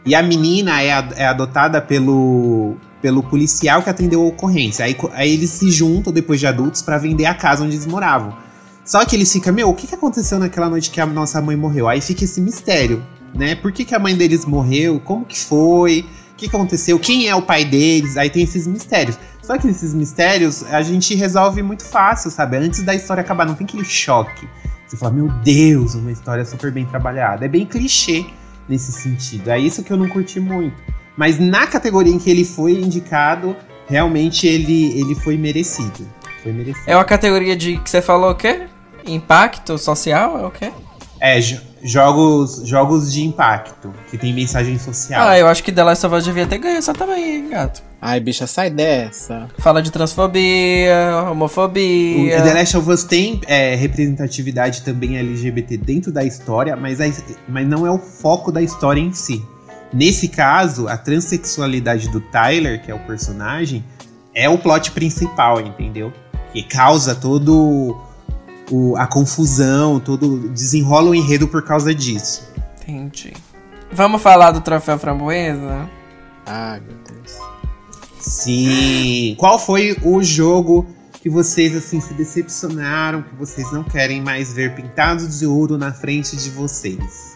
E a menina é, é adotada pelo, pelo policial que atendeu a ocorrência. Aí, aí eles se juntam, depois de adultos, para vender a casa onde eles moravam. Só que eles ficam, meu, o que, que aconteceu naquela noite que a nossa mãe morreu? Aí fica esse mistério, né? Por que, que a mãe deles morreu? Como que foi? O que aconteceu? Quem é o pai deles? Aí tem esses mistérios. Só que esses mistérios a gente resolve muito fácil, sabe? Antes da história acabar, não tem aquele choque. Você fala, meu Deus, uma história super bem trabalhada. É bem clichê nesse sentido. É isso que eu não curti muito. Mas na categoria em que ele foi indicado, realmente ele, ele foi merecido. Foi merecido. É uma categoria de que você falou o quê? Impacto social? É o quê? É, jogos, jogos de impacto, que tem mensagem social. Ah, eu acho que The Last of Us devia ter ganho essa também, hein, gato. Ai, bicha, sai dessa. Fala de transfobia, homofobia. O The Last of Us tem é, representatividade também LGBT dentro da história, mas, a, mas não é o foco da história em si. Nesse caso, a transexualidade do Tyler, que é o personagem, é o plot principal, entendeu? Que causa todo o, a confusão, todo desenrola o enredo por causa disso. Entendi. Vamos falar do troféu framboesa? Ah, meu Deus. Sim. Qual foi o jogo que vocês assim se decepcionaram, que vocês não querem mais ver pintados de ouro na frente de vocês?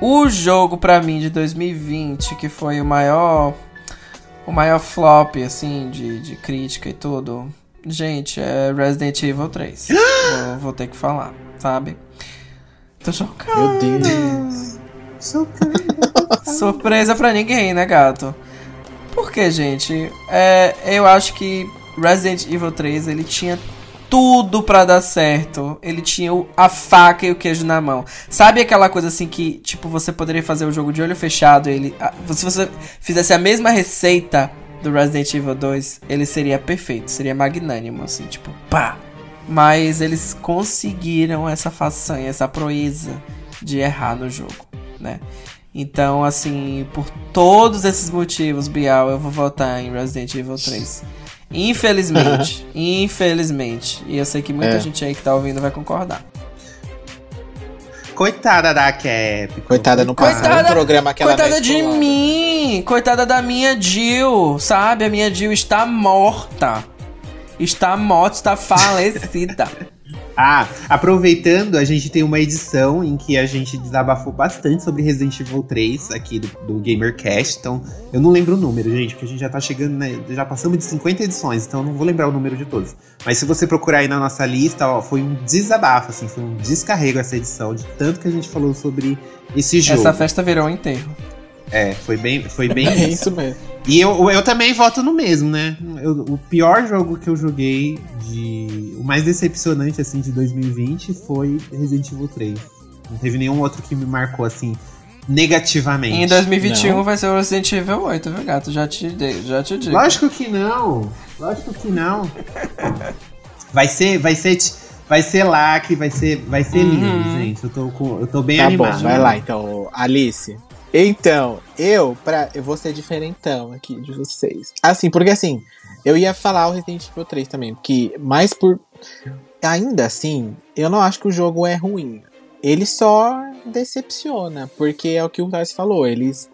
O jogo para mim de 2020 que foi o maior o maior flop assim de, de crítica e tudo Gente, é Resident Evil 3. vou, vou, ter que falar, sabe? Tô chocada. Meu Deus. Surpresa pra ninguém, né, gato? Porque, gente, é, eu acho que Resident Evil 3 ele tinha tudo para dar certo. Ele tinha a faca e o queijo na mão. Sabe aquela coisa assim que, tipo, você poderia fazer o jogo de olho fechado, ele, se você fizesse a mesma receita do Resident Evil 2, ele seria perfeito, seria magnânimo, assim, tipo, pá! Mas eles conseguiram essa façanha, essa proeza de errar no jogo, né? Então, assim, por todos esses motivos, Bial, eu vou votar em Resident Evil 3. Infelizmente, infelizmente. E eu sei que muita é. gente aí que tá ouvindo vai concordar. Coitada da Cap. Coitada, no coitada, programa que ela Coitada de mim. Coitada da minha Jill, sabe? A minha Jill está morta. Está morta, está falecida. Ah, aproveitando, a gente tem uma edição em que a gente desabafou bastante sobre Resident Evil 3 aqui do, do GamerCast. Então, eu não lembro o número, gente, porque a gente já tá chegando, né? Já passamos de 50 edições, então eu não vou lembrar o número de todos. Mas se você procurar aí na nossa lista, ó, foi um desabafo, assim, foi um descarrego essa edição, de tanto que a gente falou sobre esse jogo. Essa festa virou um enterro. É, foi bem, foi bem é isso mesmo. E eu, eu também voto no mesmo, né? Eu, o pior jogo que eu joguei de. O mais decepcionante, assim, de 2020 foi Resident Evil 3. Não teve nenhum outro que me marcou, assim, negativamente. Em 2021 não. vai ser o Resident Evil 8, viu, gato? Já te, já te digo. Lógico que não. Lógico que não. Vai ser. Vai ser. Vai ser lacre, vai ser, vai ser Uhum. lindo, gente. Eu tô, com, eu tô bem Tá animado. bom, vai lá então, Alice. Então, eu, pra, eu vou ser diferentão aqui de vocês. Assim, porque assim, eu ia falar o Resident Evil 3 também, porque mais por. Ainda assim, eu não acho que o jogo é ruim. Ele só decepciona, porque é o que o Tarsi falou, eles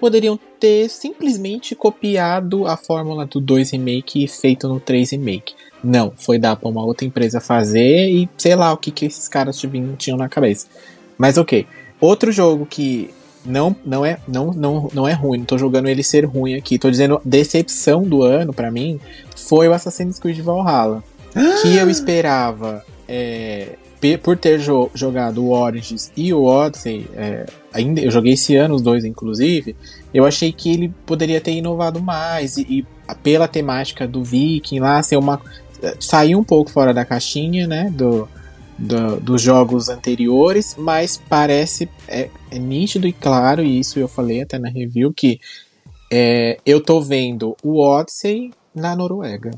poderiam ter simplesmente copiado a fórmula do 2 Remake e feito no 3 Remake. Não, foi dar pra uma outra empresa fazer e sei lá o que, que esses caras tinham na cabeça. Mas ok. Outro jogo que não, não, é, não, não, não é ruim, não tô jogando ele ser ruim aqui. Tô dizendo decepção do ano pra mim foi o Assassin's Creed Valhalla. que eu esperava, é, por ter jo- jogado o Origins e o Odyssey, é, ainda, eu joguei esse ano os dois, inclusive, eu achei que ele poderia ter inovado mais e, e pela temática do Viking lá, ser uma sair um pouco fora da caixinha, né, do, do- dos jogos anteriores, mas parece é, é nítido e claro, e isso eu falei até na review, que é, eu tô vendo o Odyssey na Noruega.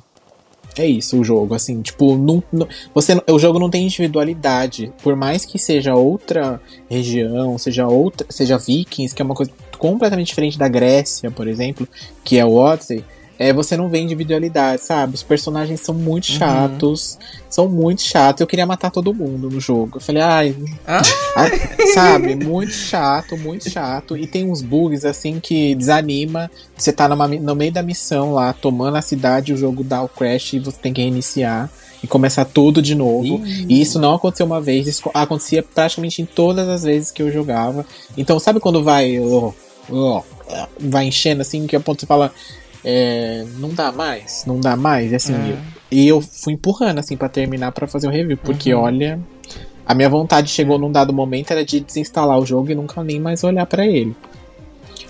É isso o jogo, assim, tipo, não, não- você, o jogo não tem individualidade. Por mais que seja outra região, seja outra, seja Vikings, que é uma coisa completamente diferente da Grécia, por exemplo, que é o Odyssey, é, você não vê individualidade, sabe? Os personagens são muito Uhum. chatos, são muito chatos. Eu queria matar todo mundo no jogo. Eu falei, ai, Ah? sabe, muito chato, muito chato. E tem uns bugs assim que desanima. Você tá numa no meio da missão lá, tomando a cidade, o jogo dá o crash e você tem que reiniciar e começar tudo de novo. E isso não aconteceu uma vez, isso co- acontecia praticamente em todas as vezes que eu jogava. Então, sabe quando vai. ó, ó, vai enchendo assim, que a ponto você fala. É, não dá mais, não dá mais. E assim, É. eu- e eu fui empurrando assim pra terminar pra fazer o review, porque Uhum. olha. A minha vontade chegou num dado momento era de desinstalar o jogo e nunca nem mais olhar pra ele.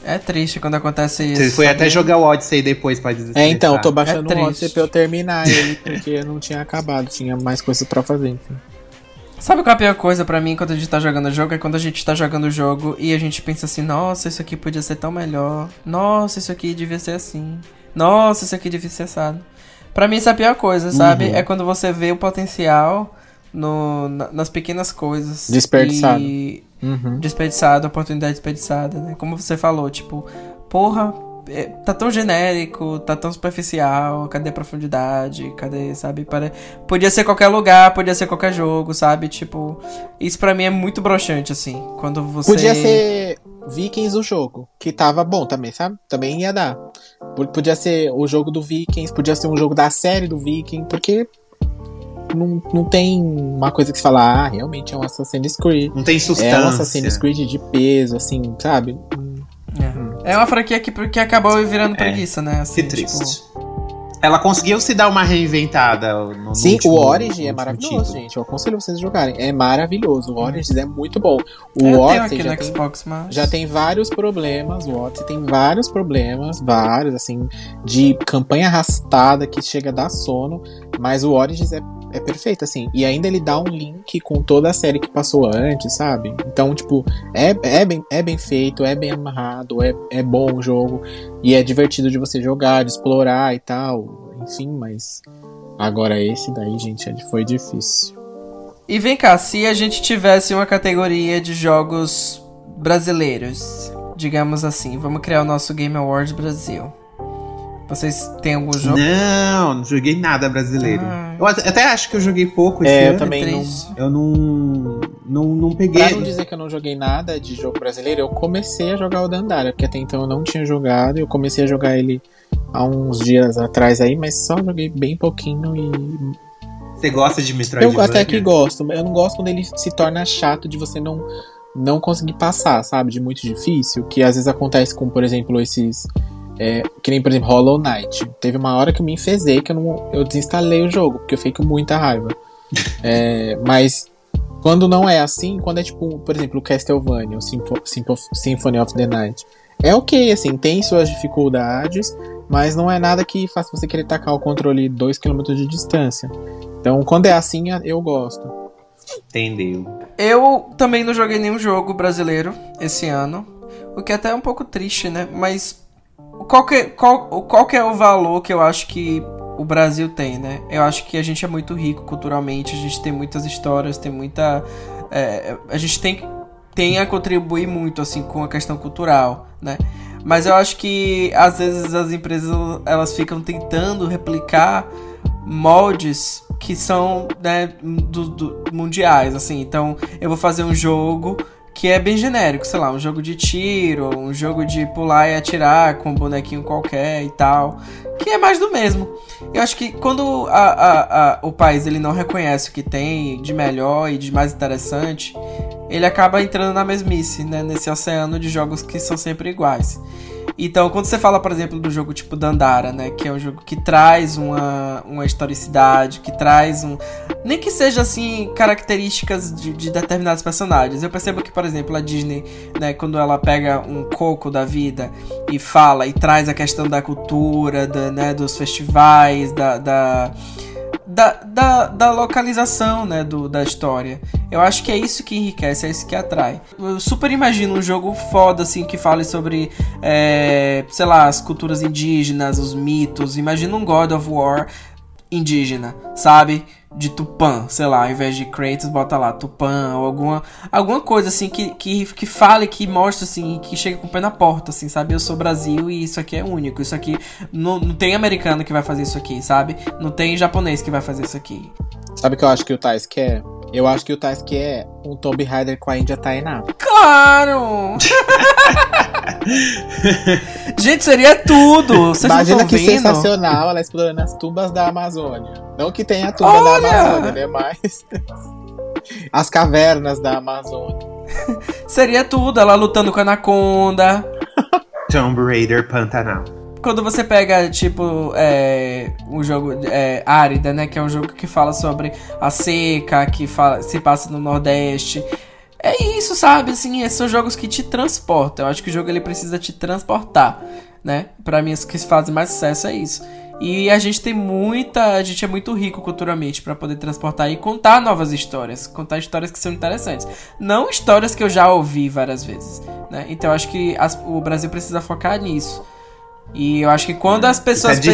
É triste quando acontece isso. Você foi sabe? até jogar o Odyssey depois pra desestressar. É, então, eu tô baixando É o. Odyssey pra eu terminar ele, porque não tinha acabado, tinha mais coisas pra fazer. enfim. Sabe qual é a pior coisa pra mim quando a gente tá jogando o jogo? É quando a gente tá jogando o jogo e a gente pensa assim, nossa, isso aqui podia ser tão melhor. Nossa, isso aqui devia ser assim. Nossa, isso aqui devia ser assado. Pra mim, isso é a pior coisa, sabe? Uhum. É quando você vê o potencial no, na- nas pequenas coisas. Desperdiçado. E... Uhum. Desperdiçado, oportunidade desperdiçada, né? Como você falou, tipo, porra, é, tá tão genérico, tá tão superficial, cadê a profundidade, cadê, sabe? Pare... Podia ser qualquer lugar, podia ser qualquer jogo, sabe? Tipo, isso pra mim é muito broxante, assim. Quando você. Podia ser Vikings o jogo, que tava bom também, sabe? Também ia dar. P- Podia ser o jogo do Vikings, podia ser um jogo da série do Viking, porque não, não tem uma coisa que se fala, ah, realmente é um Assassin's Creed. Não tem É substância. um Assassin's Creed de peso, assim, sabe? É. É uma franquia que, que acabou virando preguiça, né? Assim, Que triste. tipo, Ela conseguiu se dar uma reinventada. No, no Sim, último- o Origin no é maravilhoso, título. gente. Eu aconselho vocês a jogarem. É maravilhoso. O Origin é muito bom. O eu Odyssey já tem, Xbox, mas. já tem vários problemas. O Odyssey tem vários problemas, vários, assim, de campanha arrastada que chega a dar sono. Mas o Origins é, é perfeito, assim. E ainda ele dá um link com toda a série que passou antes, sabe? Então, tipo, é, é, bem, é bem feito, é bem amarrado, é, é bom o jogo. E é divertido de você jogar, de explorar e tal. Enfim, mas. Agora esse daí, gente, é- foi difícil. E vem cá, se a gente tivesse uma categoria de jogos brasileiros, digamos assim, vamos criar o nosso Game Awards Brasil. Vocês têm algum jogo? Não, não joguei nada brasileiro. Ah. Eu até acho que eu joguei pouco esse É, eu ano. também não. Triste. Eu não, não, não peguei. Pra não dizer que eu não joguei nada de jogo brasileiro, eu comecei a jogar o Dandara, porque até então eu não tinha jogado. Eu comecei a jogar ele há uns dias atrás aí, mas só joguei bem pouquinho e. Você gosta de Metroidvania? Eu até que gosto, mas eu não gosto quando ele se torna chato de você não, não conseguir passar, sabe? De muito difícil. Que às vezes acontece com, por exemplo, esses. É, que nem, por exemplo, Hollow Knight. Teve uma hora que eu me enfezei que eu, não, eu desinstalei o jogo, porque eu fiquei com muita raiva. É, mas quando não é assim, quando é tipo, por exemplo, o Castlevania, o Sympho- Sympho- Symphony of the Night. É ok, assim, tem suas dificuldades, mas não é nada que faça você querer tacar o controle 2km de distância. Então, quando é assim, eu gosto. Entendeu. Eu também não joguei nenhum jogo brasileiro esse ano, o que até é um pouco triste, né? Mas qual que, qual, qual que é o valor que eu acho que o Brasil tem, né? Eu acho que a gente é muito rico culturalmente, a gente tem muitas histórias, tem muita. É, a gente tem, tem a contribuir muito, assim, com a questão cultural, né? Mas eu acho que às vezes as empresas elas ficam tentando replicar moldes que são né, do, do, mundiais, assim. Então eu vou fazer um jogo que é bem genérico, sei lá, um jogo de tiro, um jogo de pular e atirar com um bonequinho qualquer e tal, que é mais do mesmo. Eu acho que quando a, a, a, o país ele não reconhece o que tem de melhor e de mais interessante, ele acaba entrando na mesmice, né, nesse oceano de jogos que são sempre iguais. Então, quando você fala, por exemplo, do jogo tipo Dandara, né? Que é um jogo que traz uma, uma historicidade, que traz um. Nem que seja assim, características de, de determinados personagens. Eu percebo que, por exemplo, a Disney, né, quando ela pega um coco da vida e fala e traz a questão da cultura, da, né, dos festivais, da, da da, da, da localização, né, do, da história. Eu acho que é isso que enriquece, é isso que atrai. Eu super imagino um jogo foda, assim, que fale sobre, é, sei lá, as culturas indígenas, os mitos. Imagina um God of War indígena, sabe? De Tupã, sei lá, ao invés de Kratos, bota lá Tupã, ou alguma, alguma coisa assim que, que, que fale, que mostre assim, que chega com o pé na porta, assim, sabe? Eu sou Brasil e isso aqui é único. Isso aqui. Não, não tem americano que vai fazer isso aqui, sabe? Não tem japonês que vai fazer isso aqui. Sabe o que eu acho que o Tais quer? Eu acho que o Tais quer um Tomb Raider com a Índia Tainá. Claro! Gente, seria tudo. Vocês Imagina que vendo? sensacional ela explorando as tubas da Amazônia. Não que tenha a tuba Olha! da Amazônia, né? Mas. as cavernas da Amazônia. seria tudo, ela lutando com a Anaconda. Tomb Raider Pantanal. Quando você pega, tipo, é, um jogo é, Árida, né? Que é um jogo que fala sobre a seca, que fala, se passa no Nordeste. É isso, sabe? Assim, esses são jogos que te transportam. Eu acho que o jogo ele precisa te transportar, né? Para mim, os que fazem mais sucesso é isso. E a gente tem muita, a gente é muito rico culturalmente para poder transportar e contar novas histórias, contar histórias que são interessantes, não histórias que eu já ouvi várias vezes, né? Então eu acho que as, o Brasil precisa focar nisso. E eu acho que quando as pessoas recurso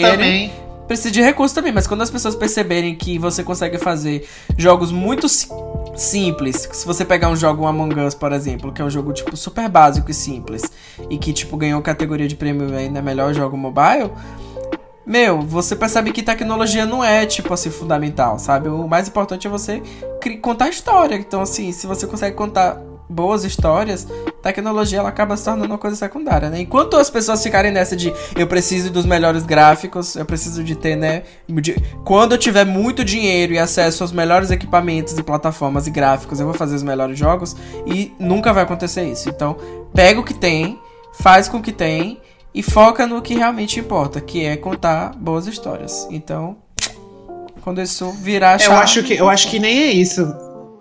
perceberem precisa de recurso também, mas quando as pessoas perceberem que você consegue fazer jogos muito si- simples, se você pegar um jogo um Among Us, por exemplo, que é um jogo tipo super básico e simples e que tipo ganhou categoria de prêmio ainda melhor jogo mobile, meu, você percebe que tecnologia não é tipo assim fundamental, sabe? O mais importante é você contar história. Então assim, se você consegue contar boas histórias, tecnologia ela acaba se tornando uma coisa secundária, né? Enquanto as pessoas ficarem nessa de eu preciso dos melhores gráficos, eu preciso de ter, né? de- quando eu tiver muito dinheiro e acesso aos melhores equipamentos e plataformas e gráficos, eu vou fazer os melhores jogos e nunca vai acontecer isso. Então, pega o que tem, faz com o que tem e foca no que realmente importa, que é contar boas histórias. Então, quando isso virar a Eu chave- acho que, eu acho que nem é isso.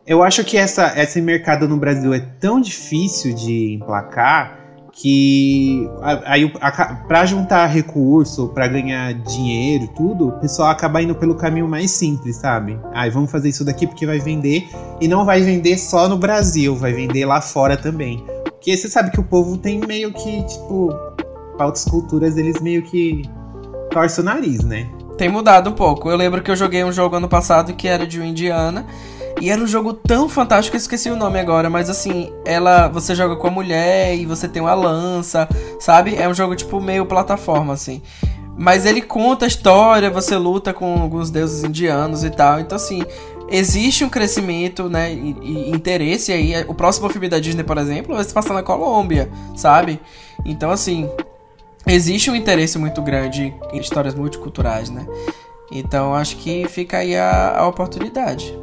Eu acho que essa, esse mercado no Brasil é tão difícil de emplacar que aí o- a ca- pra juntar recurso, pra ganhar dinheiro, tudo, o pessoal acaba indo pelo caminho mais simples, sabe? Ai, vamos fazer isso daqui porque vai vender e não vai vender só no Brasil, vai vender lá fora também. Porque você sabe que o povo tem meio que, tipo, pra outras culturas eles meio que torcem o nariz, né? Tem mudado um pouco. Eu lembro que eu joguei um jogo ano passado que era de uma indiana. E era um jogo tão fantástico, eu esqueci o nome agora, mas assim, ela. Você joga com a mulher e você tem uma lança, sabe? É um jogo tipo meio plataforma, assim. Mas ele conta a história, você luta com alguns deuses indianos e tal. Então, assim, existe um crescimento, né? E, e interesse aí. O próximo filme da Disney, por exemplo, vai se passar na Colômbia, sabe? Então, assim, existe um interesse muito grande em histórias multiculturais, né? Então acho que fica aí a, a oportunidade.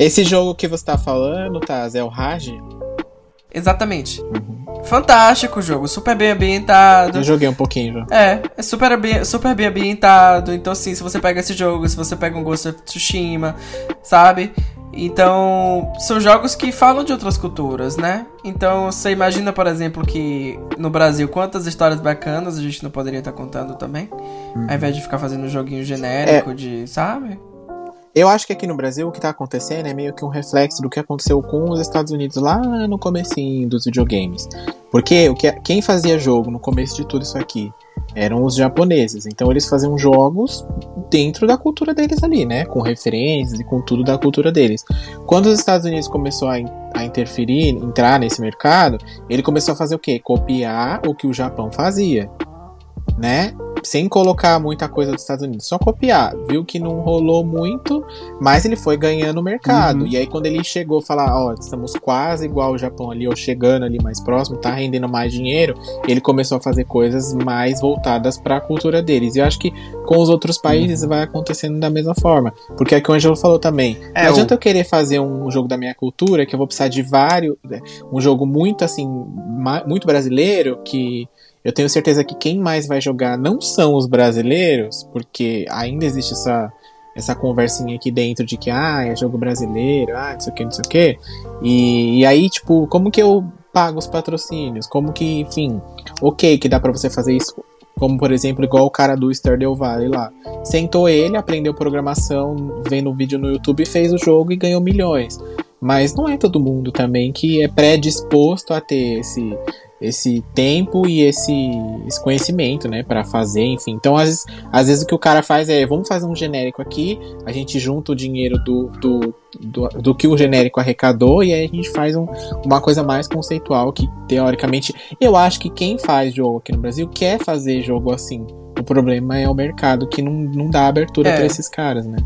Esse jogo que você tá falando, Taz, é o Raj? Exatamente. Fantástico o jogo, super bem ambientado. Eu joguei um pouquinho já. É, é super bem, super bem ambientado. Então, assim, se você pega esse jogo, se você pega um Ghost of Tsushima, sabe? Então, são jogos que falam de outras culturas, né? Então, você imagina, por exemplo, que no Brasil, quantas histórias bacanas a gente não poderia estar contando também? Ao invés de ficar fazendo um joguinho genérico de, sabe? Eu acho que aqui no Brasil o que tá acontecendo é meio que um reflexo do que aconteceu com os Estados Unidos lá no comecinho dos videogames. Porque o que, quem fazia jogo no começo de tudo isso aqui eram os japoneses. Então eles faziam jogos dentro da cultura deles ali, né? Com referências e com tudo da cultura deles. Quando os Estados Unidos começou a, a interferir, entrar nesse mercado, ele começou a fazer o quê? Copiar o que o Japão fazia, né? Sem colocar muita coisa dos Estados Unidos, só copiar. Viu que não rolou muito, mas ele foi ganhando mercado. Uhum. E aí, quando ele chegou a falar, ó, oh, estamos quase igual ao Japão ali, ou chegando ali mais próximo, tá rendendo mais dinheiro, ele começou a fazer coisas mais voltadas para a cultura deles. E eu acho que com os outros países uhum. vai acontecendo da mesma forma. Porque é que o Angelo falou também. É, não adianta eu querer fazer um jogo da minha cultura, que eu vou precisar de vários. Né, um jogo muito assim, muito brasileiro, que eu tenho certeza que quem mais vai jogar não são os brasileiros, porque ainda existe essa, essa conversinha aqui dentro de que, ah, é jogo brasileiro, ah, não sei o que, não sei o que. E, e aí, tipo, como que eu pago os patrocínios? Como que, enfim, ok, que dá para você fazer isso como por exemplo, igual o cara do Stardew Valley lá. Sentou ele, aprendeu programação, vendo um vídeo no YouTube, fez o jogo e ganhou milhões. Mas não é todo mundo também que é predisposto a ter esse, esse tempo e esse, esse conhecimento, né, para fazer, enfim. Então, às vezes, às vezes o que o cara faz é, vamos fazer um genérico aqui, a gente junta o dinheiro do, do, do, do que o genérico arrecadou e aí a gente faz um, uma coisa mais conceitual que, teoricamente, eu acho que quem faz jogo aqui no Brasil quer fazer jogo assim. O problema é o mercado que não, não dá abertura é. para esses caras, né?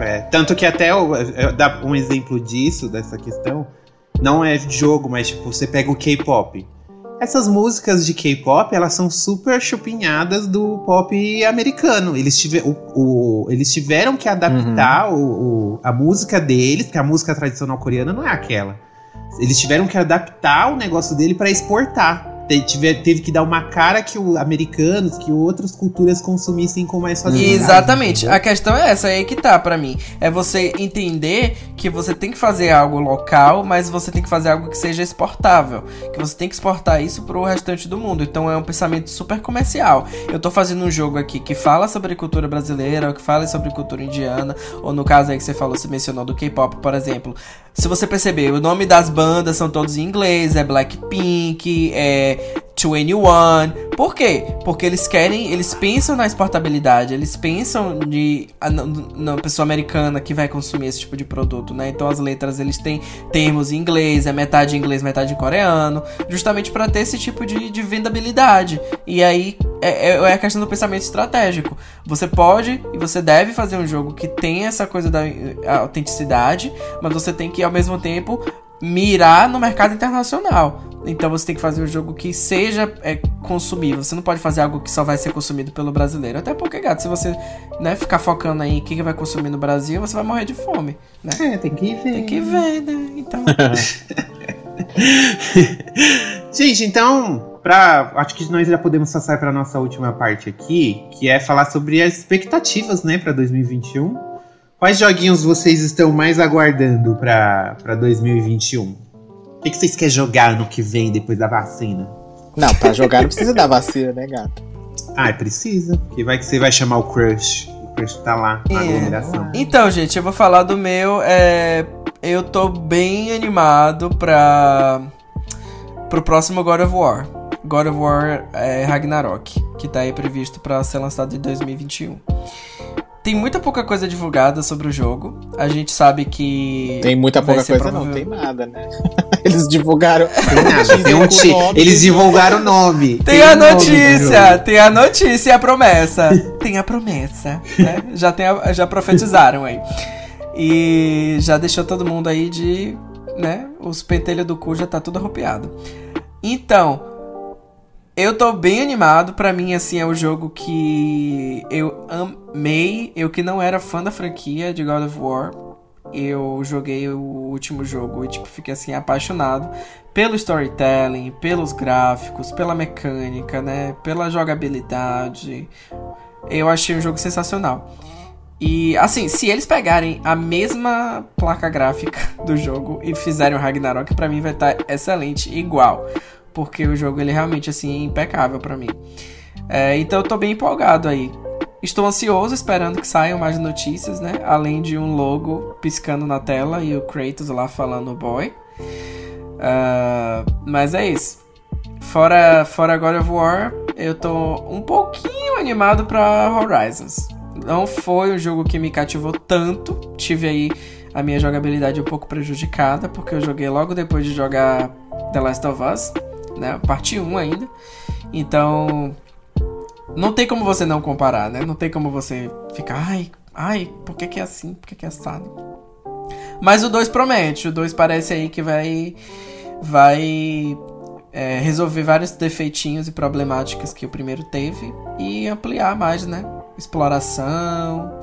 É, tanto que até, eu, eu, dar um exemplo disso, dessa questão, não é jogo, mas tipo, você pega o K-pop. Essas músicas de K-pop, elas são super chupinhadas do pop americano. Eles, tive, o, o, eles tiveram que adaptar uhum. o, a música deles, porque a música tradicional coreana não é aquela. Eles tiveram que adaptar o negócio dele para exportar teve, teve que dar uma cara que os americanos, que outras culturas consumissem com mais facilidade. Exatamente. A questão é essa, é aí que tá para mim. É você entender que você tem que fazer algo local, mas você tem que fazer algo que seja exportável. Que você tem que exportar isso pro restante do mundo. Então é um pensamento super comercial. Eu tô fazendo um jogo aqui que fala sobre cultura brasileira, ou que fala sobre cultura indiana, ou no caso aí que você falou, você mencionou do K-pop, por exemplo. Se você perceber, o nome das bandas são todos em inglês, é Blackpink, é 21. Por quê? Porque eles querem, eles pensam na exportabilidade, eles pensam de na, pessoa americana que vai consumir esse tipo de produto, né? Então as letras eles têm termos em inglês, é metade em inglês, metade em coreano, justamente para ter esse tipo de, de vendabilidade. E aí é, é, é, a questão do pensamento estratégico. Você pode e você deve fazer um jogo que tem essa coisa da autenticidade, mas você tem que ao mesmo tempo mirar no mercado internacional. Então você tem que fazer um jogo que seja é, consumível. Você não pode fazer algo que só vai ser consumido pelo brasileiro. Até porque, gato, se você né, ficar focando aí o que, que vai consumir no Brasil, você vai morrer de fome. Né? É, tem que ver. Tem que ver, né? Então. Gente, então pra, acho que nós já podemos passar para nossa última parte aqui, que é falar sobre as expectativas, né, para 2021. Quais joguinhos vocês estão mais aguardando para 2021? O que, que vocês querem jogar no que vem depois da vacina? Não, para jogar não precisa da vacina, né, gato? Ah, precisa. Porque vai que você vai chamar o crush. O crush tá lá na é. aglomeração. Então, gente, eu vou falar do meu. É... Eu tô bem animado pra. pro próximo God of War. God of War é, Ragnarok, que tá aí previsto para ser lançado em 2021. Tem muita pouca coisa divulgada sobre o jogo. A gente sabe que. Tem muita pouca coisa, provável... não, tem nada, né? Eles divulgaram. Tem um ti... Eles divulgaram o nome. Tem, tem a notícia, tem a notícia e a promessa. tem a promessa, né? Já, tem a... já profetizaram aí. E já deixou todo mundo aí de. né? Os pentelhos do cu já tá tudo arropiado. Então, eu tô bem animado, para mim assim é o jogo que eu amei, eu que não era fã da franquia de God of War, eu joguei o último jogo e tipo fiquei assim apaixonado pelo storytelling, pelos gráficos, pela mecânica, né, pela jogabilidade. Eu achei um jogo sensacional. E assim, se eles pegarem a mesma placa gráfica do jogo e fizerem o Ragnarok, para mim vai estar tá excelente, igual porque o jogo ele realmente assim é impecável para mim. É, então eu tô bem empolgado aí. Estou ansioso esperando que saiam mais notícias, né? Além de um logo piscando na tela e o Kratos lá falando boy. Uh, mas é isso. fora, fora God of War, eu tô um pouquinho animado pra Horizons. Não foi um jogo que me cativou tanto. Tive aí a minha jogabilidade um pouco prejudicada, porque eu joguei logo depois de jogar The Last of Us, né? Parte 1 ainda. Então, não tem como você não comparar, né? Não tem como você ficar, ai, ai, por que, que é assim? Por que, que é assado? Mas o 2 promete, o 2 parece aí que vai vai é, resolver vários defeitinhos e problemáticas que o primeiro teve e ampliar mais, né? Exploração,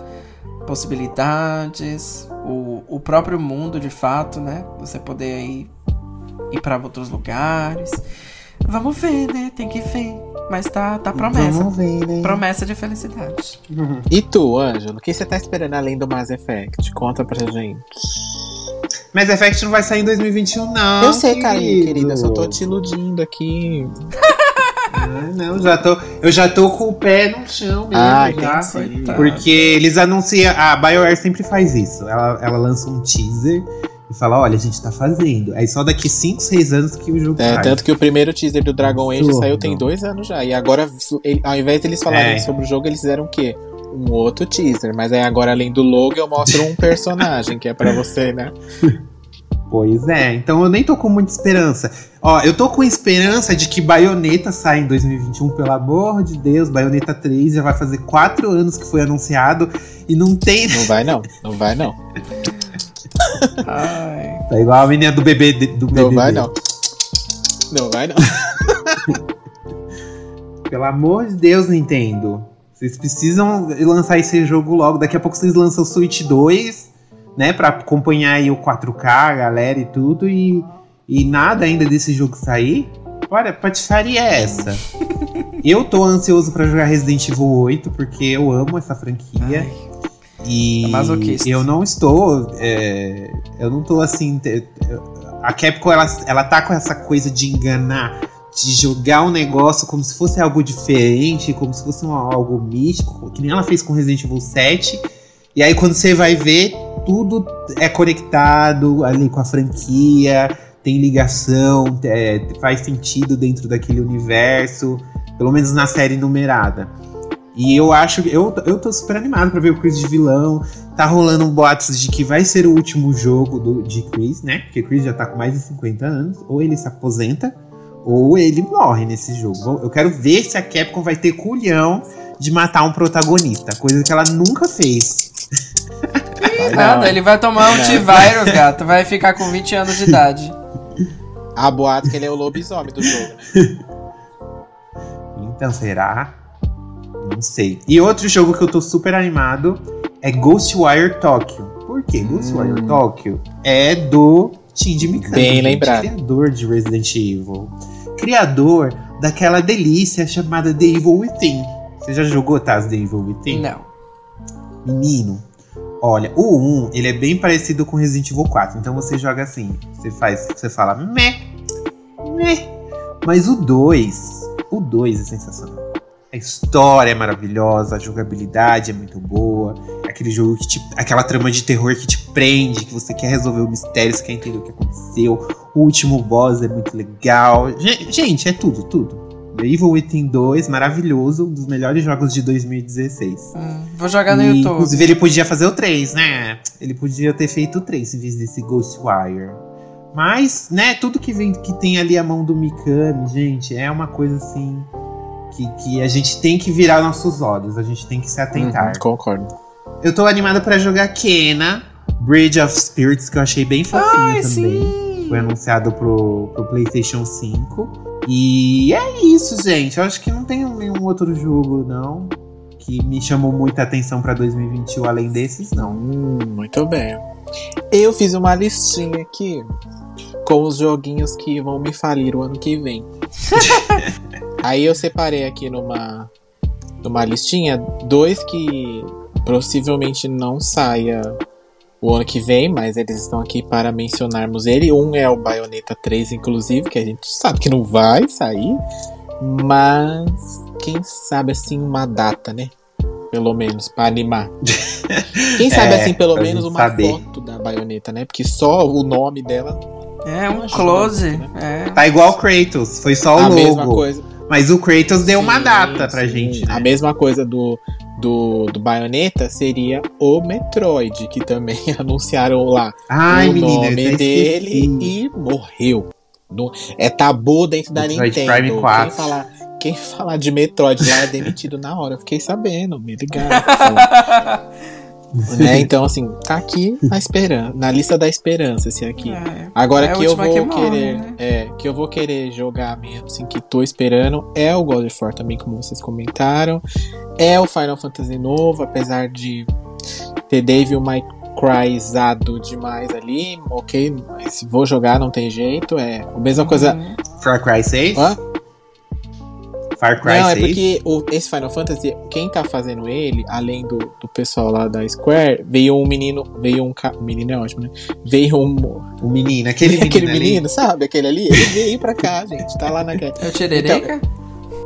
possibilidades, o, o próprio mundo de fato, né? Você poder aí ir para outros lugares. Vamos ver, né? Tem que ver. Mas tá, tá promessa. Vamos ver, né? Promessa de felicidade. E tu, Ângelo, o que você tá esperando além do Mass Effect? Conta pra gente. Mass Effect não vai sair em 2021, não. eu sei, carinho, querido. querida, eu só tô te iludindo aqui. Ah, não, já tô, eu já tô com o pé no chão mesmo. Ah, já, porque eles anunciam. A BioWare sempre faz isso. Ela, ela lança um teaser e fala: olha, a gente tá fazendo. Aí só daqui 5, 6 anos que o jogo É, sai. tanto que o primeiro teaser do Dragon Age saiu tem dois anos já. E agora, ele- ao invés de eles falarem É. sobre o jogo, eles fizeram o quê? Um outro teaser. Mas aí agora, além do logo, eu mostro um personagem, que é pra você, né? Pois é, então eu nem tô com muita esperança. Ó, eu tô com esperança de que Bayonetta sai em 2021, pelo amor de Deus. Bayonetta 3 já vai fazer 4 anos que foi anunciado e não tem. Não vai não, não vai não. Ai. Tá igual a menina do bebê do Não BBB. vai não. Não vai não. Pelo amor de Deus, Nintendo. Vocês precisam lançar esse jogo logo. Daqui a pouco vocês lançam o Switch 2, né? Pra acompanhar aí o 4K, a galera e tudo. E, e nada ainda desse jogo sair. Olha, patifaria é essa? eu tô ansioso pra jogar Resident Evil 8, porque eu amo essa franquia. Ai. E É masoquista. eu não estou. é, eu não tô assim. A Capcom ela, ela tá com essa coisa de enganar, de jogar um negócio como se fosse algo diferente, como se fosse um- algo místico, que nem ela fez com Resident Evil 7. E aí quando você vai ver, tudo é conectado ali com a franquia, tem ligação, é, faz sentido dentro daquele universo, pelo menos na série numerada. E eu acho que. Eu, eu tô super animado pra ver o Chris de vilão. Tá rolando boatos de que vai ser o último jogo do, de Chris, né? Porque Chris já tá com mais de 50 anos. Ou ele se aposenta, ou ele morre nesse jogo. Eu quero ver se a Capcom vai ter culhão de matar um protagonista. Coisa que ela nunca fez. Vai Nada, não. ele vai tomar um antivírus, gato. Vai ficar com 20 anos de idade. A boato que ele é o lobisomem do jogo. Então, será? Não sei. E outro jogo que eu tô super animado é Ghostwire Tokyo. Por quê? Ghostwire Hum. Tokyo é do Shinji Mikami. Bem lembrado. Criador de Resident Evil. Criador daquela delícia chamada The Evil Within. Você já jogou, Taz, The Evil Within? Não. Menino, olha, o 1, ele é bem parecido com Resident Evil 4. Então você joga assim, você faz, você fala meh, meh. Mas o 2, o 2 é sensacional. A história é maravilhosa, a jogabilidade é muito boa. Aquele jogo que te, aquela trama de terror que te prende, que você quer resolver o mistério, você quer entender o que aconteceu. O último boss é muito legal. Gen- Gente, é tudo, tudo. The Evil Within 2, maravilhoso, um dos melhores jogos de 2016. Hum, vou jogar no E, YouTube. Inclusive, ele podia fazer o 3, né? Ele podia ter feito o 3 em vez desse Ghostwire. Mas, né, tudo que vem que tem ali a mão do Mikami, gente, é uma coisa assim que, que a gente tem que virar nossos olhos, a gente tem que se atentar. Uhum, concordo. Eu tô animada pra jogar Kena, Bridge of Spirits, que eu achei bem fofinho Ai, também. sim. Foi anunciado pro, pro PlayStation 5. E é isso, gente. Eu acho que não tem nenhum outro jogo, não, que me chamou muita atenção pra 2021, além desses, não. Hum, muito bem. Eu fiz uma listinha aqui com os joguinhos que vão me falir o ano que vem. Aí eu separei aqui numa, numa listinha dois que possivelmente não saia o ano que vem, mas eles estão aqui para mencionarmos ele. Um é o Bayonetta 3, inclusive, que a gente sabe que não vai sair, mas quem sabe assim uma data, né? Pelo menos, para animar. Quem sabe É, assim, pelo menos uma saber. foto da baioneta, né? Porque só o nome dela É, um close. bom, né? É. Tá igual o Kratos, foi só o a logo. mesma coisa. Mas o Kratos deu uma data pra sim. gente, né? A mesma coisa do, do, do Bayonetta seria o Metroid, que também anunciaram lá Ai, o menina, nome dele esqueci. e morreu. No- é tabu dentro da Metroid Nintendo. Prime 4. Quem falar, quem falar de Metroid lá é demitido na hora. Eu fiquei sabendo, me ligaram. né? Então, assim, tá aqui na esperança, na lista da esperança esse aqui. É. Agora É que eu vou que morre, querer, né? é, que eu vou querer jogar mesmo, assim, que tô esperando, é o God of War também, como vocês comentaram. É o Final Fantasy novo, apesar de ter Devil May Cryzado demais ali, ok, mas vou jogar, não tem jeito, é a mesma coisa... Uhum. Far Cry 6? Hã? Far Cry Não, é 6? porque o- esse Final Fantasy, quem tá fazendo ele, além do, do pessoal lá da Square, veio um menino, veio um ca... menino é ótimo, né? Veio um, O menino, aquele menino aquele ali. menino, sabe? Aquele ali, ele veio pra cá, gente. Tá lá na. É o Tiririca?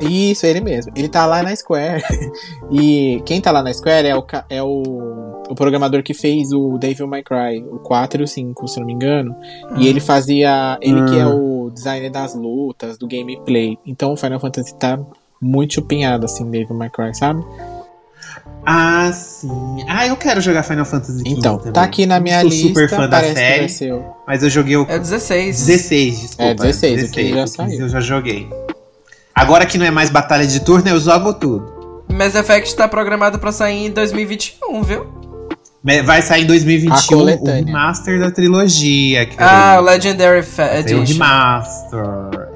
Isso, ele mesmo. Ele tá lá na Square. e quem tá lá na Square é o, é o, o programador que fez o Devil May Cry, o 4 e o 5, se eu não me engano. E ele fazia. Ele que é o designer das lutas, do gameplay. Então o Final Fantasy tá muito chupinhado, assim, Devil May Cry, sabe? Ah, sim. Ah, eu quero jogar Final Fantasy XV Então, também. tá aqui na minha Sou lista. super fã da série, mas eu joguei o É o 16. 16, desculpa. É, 16, o que já o 15 saiu. eu já joguei. Agora que não é mais batalha de turno, eu jogo tudo. Mass Effect tá programado pra sair em 2021, viu? Vai sair em A 2021 o remaster da trilogia. Ah, o Legendary Fa- sair o Edition. remaster.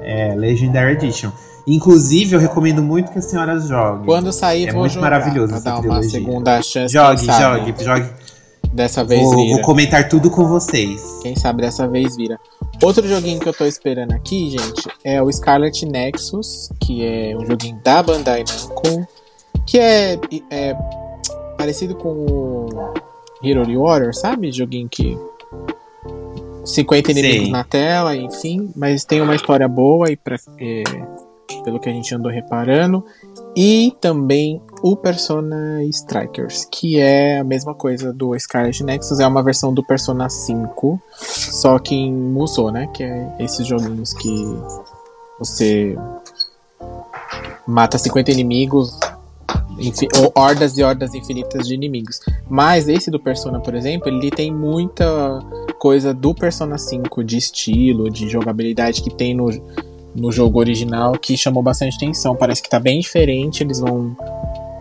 É, Legendary Edition. Inclusive, eu recomendo muito que as senhoras joguem. Quando sair, É vou muito jogar. maravilhoso essa dar uma trilogia. segunda chance. Jogue, jogue, jogue. Dessa vez Vou, vira. vou comentar tudo com vocês. Quem sabe dessa vez vira. Outro joguinho que eu tô esperando aqui, gente, é o Scarlet Nexus, que é um joguinho da Bandai Namco, que é, é parecido com o Hero Warrior, sabe? Joguinho que 50 Sei. inimigos na tela, enfim, mas tem uma história boa e pra, é, pelo que a gente andou reparando. E também o Persona Strikers, que é a mesma coisa do Scarlet Nexus, é uma versão do Persona 5, só que em Musou, né? Que é esses joguinhos que você mata 50 inimigos, ou hordas e hordas infinitas de inimigos. Mas esse do Persona, por exemplo, ele tem muita coisa do Persona 5 de estilo, de jogabilidade que tem no, no jogo original que chamou bastante atenção. Parece que tá bem diferente, eles vão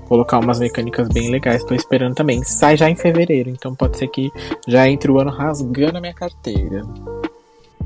colocar umas mecânicas bem legais. Tô esperando também. Sai já em fevereiro, então pode ser que já entre o ano rasgando a minha carteira.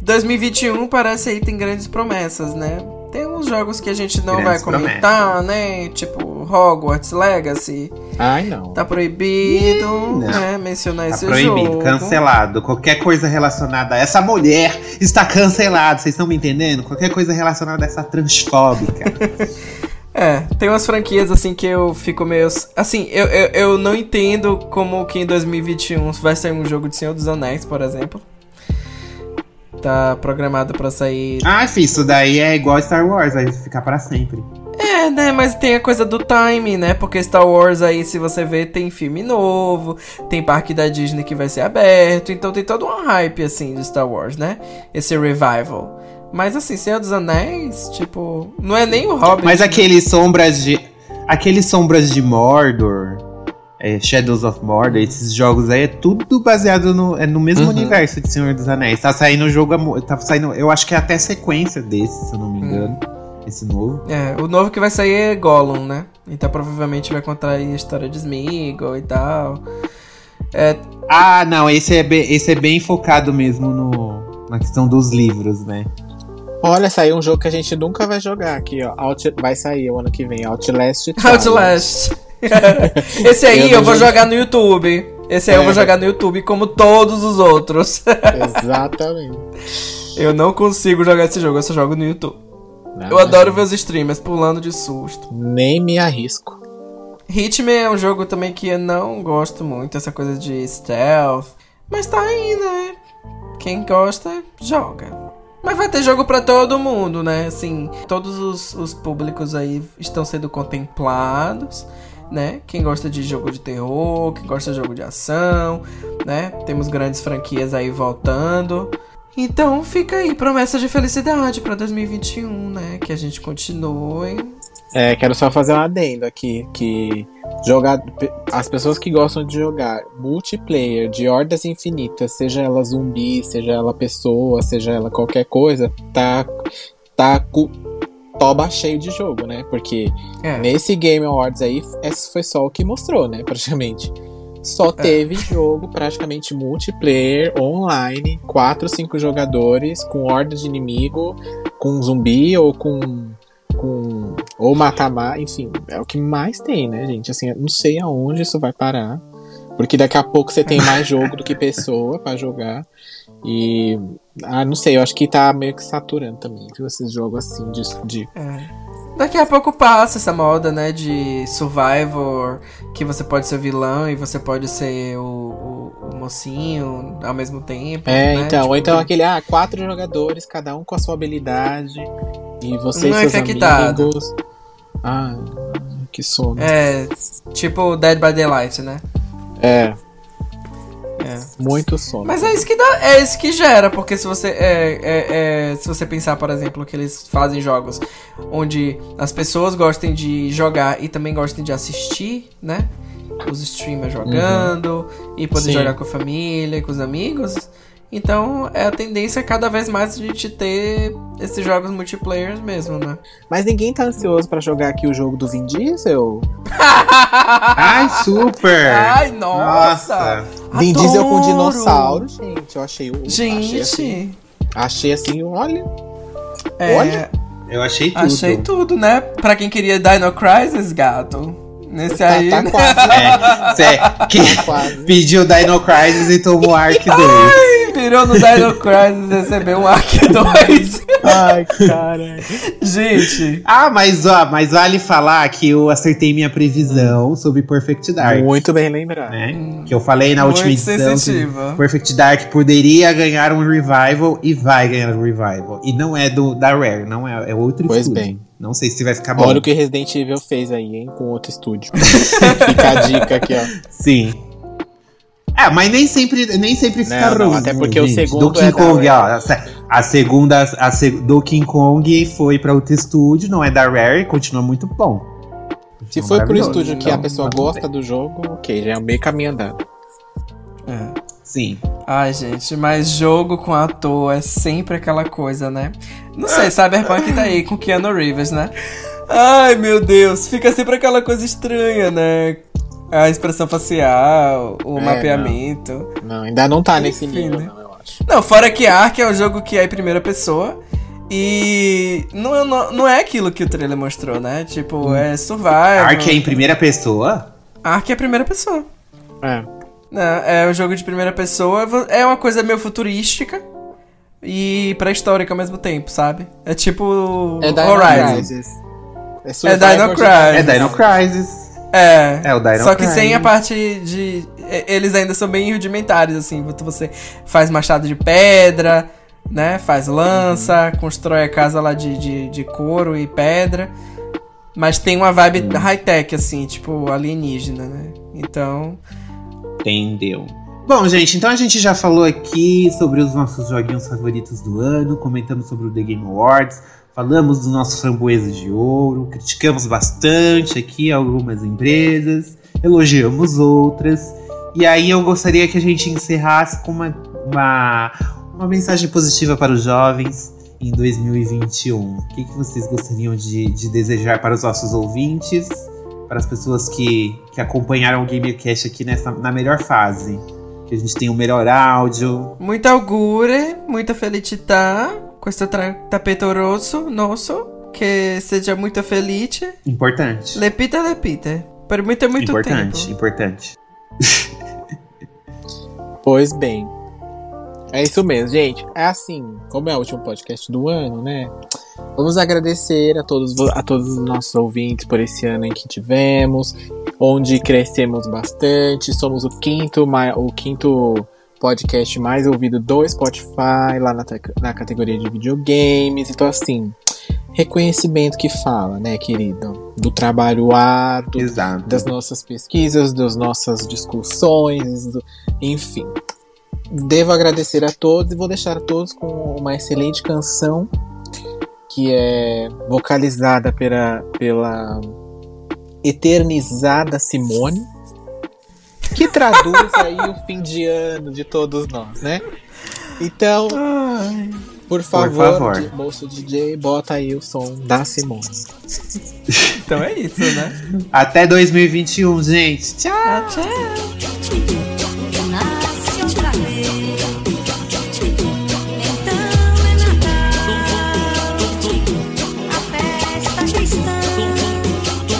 2021 parece aí tem grandes promessas, né? Tem uns jogos que a gente não Grandes vai comentar, né? Tipo Hogwarts Legacy. Ai, não. Tá proibido, Não. né? Mencionar Tá esse proibido, jogo. cancelado. Qualquer coisa relacionada a essa mulher está cancelado. Vocês estão me entendendo? Qualquer coisa relacionada a essa transfóbica. É, tem umas franquias assim que eu fico meio. Assim, eu, eu, eu não entendo como que em 2021 vai sair um jogo de Senhor dos Anéis, por exemplo. Tá programado pra sair. ah, filho, isso daí é igual Star Wars, vai ficar pra sempre. É, né? Mas tem a coisa do timing, né? Porque Star Wars aí, se você ver, tem filme novo, tem parque da Disney que vai ser aberto, então tem todo um hype assim de Star Wars, né? Esse revival. Mas assim, Senhor dos Anéis, tipo, não é nem o Hobbit. Mas aqueles sombras de. Aqueles sombras de Mordor, é, Shadows of Mordor, esses jogos aí é tudo baseado no, é no mesmo Uhum. universo de Senhor dos Anéis. Tá saindo o jogo. Tá saindo, eu acho que é até sequência desse, se eu não me engano. Esse novo. É, o novo que vai sair é Gollum, né? Então provavelmente vai contar aí a história de Smeagol e tal. É, Ah, não, esse é bem, esse é bem focado mesmo no, na questão dos livros, né? Olha, saiu um jogo que a gente nunca vai jogar aqui, ó. Out... Vai sair o ano que vem, Outlast. Outlast. Esse aí Eu eu, vou jogar no YouTube. Esse aí eu É. vou jogar no YouTube como todos os outros. Exatamente. eu não consigo jogar esse jogo, eu só jogo no YouTube. Não, Eu adoro ver os streamers pulando de susto. Nem me arrisco. Hitman é um jogo também que eu não gosto muito, essa coisa de stealth. Mas tá aí, né? Quem gosta, joga. Mas vai ter jogo pra todo mundo, né? Assim, todos os, os públicos aí estão sendo contemplados, né? Quem gosta de jogo de terror, quem gosta de jogo de ação, né? Temos grandes franquias aí voltando. Então fica aí, promessa de felicidade pra 2021, né? Que a gente continue. É, quero só fazer um adendo aqui, que jogar as pessoas que gostam de jogar multiplayer de hordas infinitas, seja ela zumbi, seja ela pessoa, seja ela qualquer coisa, tá tá com toba cheio de jogo, né? Porque É. nesse Game Awards aí, esse foi só o que mostrou, né, praticamente. Só É. teve jogo praticamente multiplayer, online, 4, 5 jogadores, com horda de inimigo, com zumbi ou com. com ou matar enfim, é o que mais tem, né, gente? Assim, eu não sei aonde isso vai parar. Porque daqui a pouco você tem mais jogo do que pessoa pra jogar. E. Ah, não sei, eu acho que tá meio que saturando também, viu? Esses jogos assim de. de É. Daqui a pouco passa essa moda, né, de Survivor, que você pode ser vilão e você pode ser o, o- o mocinho ao mesmo tempo. É, né? então, Tipo, ou então aquele, ah, quatro jogadores, cada um com a sua habilidade. E você Não e é seus infectado. amigos. Ah, que sono. É, tipo Dead by Daylight, né? É, É. muito sono. Mas é isso que dá, é isso que gera, porque se você é, é- é- se você pensar, por exemplo, que eles fazem jogos onde as pessoas gostem de jogar e também gostem de assistir, né? Os streamers jogando e poder Sim. jogar com a família e com os amigos. Então é a tendência cada vez mais a gente ter esses jogos multiplayer mesmo, né? Mas ninguém tá ansioso pra jogar aqui o jogo do Vin Diesel? Ai, super! Ai, nossa! Vin Diesel com Adoro! dinossauro, gente. Eu achei o. Gente, Achei assim, achei assim, olha. é, olha. Eu achei tudo. Achei tudo, né? Pra quem queria Dino Crisis, gato. Nesse Tá, aí. tá né? quase. É, cê, que Tá quase. pediu Dino Crisis e tomou Ark 2. Virou no Dino Crisis e recebeu um Ark 2. Ai, caralho. Gente. Ah, mas ó, mas vale falar que eu acertei minha previsão sobre Perfect Dark. Muito bem lembrado. né? Que eu falei na Muito última edição sensitiva. que Perfect Dark poderia ganhar um revival e vai ganhar um revival. E não é do da Rare, não é, é outro Pois estúdio. bem. Não sei se vai ficar bom. Olha o que Resident Evil fez aí, hein? Com outro estúdio. Fica a dica aqui, ó. Sim. É, mas nem sempre, nem sempre fica Não, não, ruim. até né, porque o gente? segundo Do King é da Kong, ó. Rare. A, se- a segunda a se- do King Kong foi pra outro estúdio, não é da Rare, continua muito bom. Se foi pro estúdio que a Então, pessoa tá gosta bem. do jogo, ok, já é meio caminho andado. É. Sim. Ai, gente, mas jogo com ator é sempre aquela coisa, né? Não sei, Cyberpunk tá aí com Keanu Reeves, né? Ai, meu Deus, fica sempre aquela coisa estranha, né? A expressão facial, o É, mapeamento. Não, ainda não tá nesse Enfim, nível, né? não, eu acho. Não, fora que Ark é um jogo que é em primeira pessoa. E não, é- não, não é aquilo que o trailer mostrou, né? Tipo, é survival. Ark é em primeira pessoa? Ark é primeira pessoa. É. Não, é um jogo de primeira pessoa. É uma coisa meio futurística e pré-histórica ao mesmo tempo, sabe? É tipo É Dino Horizon. Crisis. É, É Dino Crisis. É Dino Crisis. É. É o Dino Só que sem a parte de. Eles ainda são bem rudimentares, assim. Você faz machado de pedra, né? Faz lança, constrói a casa lá de, de, de couro e pedra. Mas tem uma vibe high-tech, assim, tipo alienígena, né? Então. Entendeu. Bom, gente, então a gente já falou aqui sobre os nossos joguinhos favoritos do ano, comentamos sobre o The Game Awards, falamos dos nossos framboesas de ouro, criticamos bastante aqui algumas empresas, elogiamos outras. E aí eu gostaria que a gente encerrasse com uma, uma, uma mensagem positiva para os jovens em 2021. O que, que vocês gostariam de, de desejar para os nossos ouvintes? para as pessoas que, que acompanharam o GamerCast aqui nessa, na melhor fase. Que a gente tem o melhor áudio. Muita augure, muita felicidade com esse tra- tapete rosso nosso. Que seja muito feliz. Importante. Lepita, lepita. Por muito, muito importante, tempo. importante. Pois bem. É isso mesmo, gente. É assim, como é o último podcast do ano, né? Vamos agradecer a todos, a todos os nossos ouvintes por esse ano em que tivemos, onde crescemos bastante. Somos o quinto, o quinto podcast mais ouvido do Spotify, lá na, na categoria de videogames. Então, assim, reconhecimento que fala, né, querido? Do trabalho árduo, Exato. das nossas pesquisas, das nossas discussões, do- enfim. devo agradecer a todos e vou deixar todos com uma excelente canção que é vocalizada pela, pela eternizada Simone, que traduz aí o fim de ano de todos nós, né? Então, por favor, favor. de- bolso DJ, bota aí o som da Simone. Então é isso, né? Até 2021, gente. Tchau. Nasce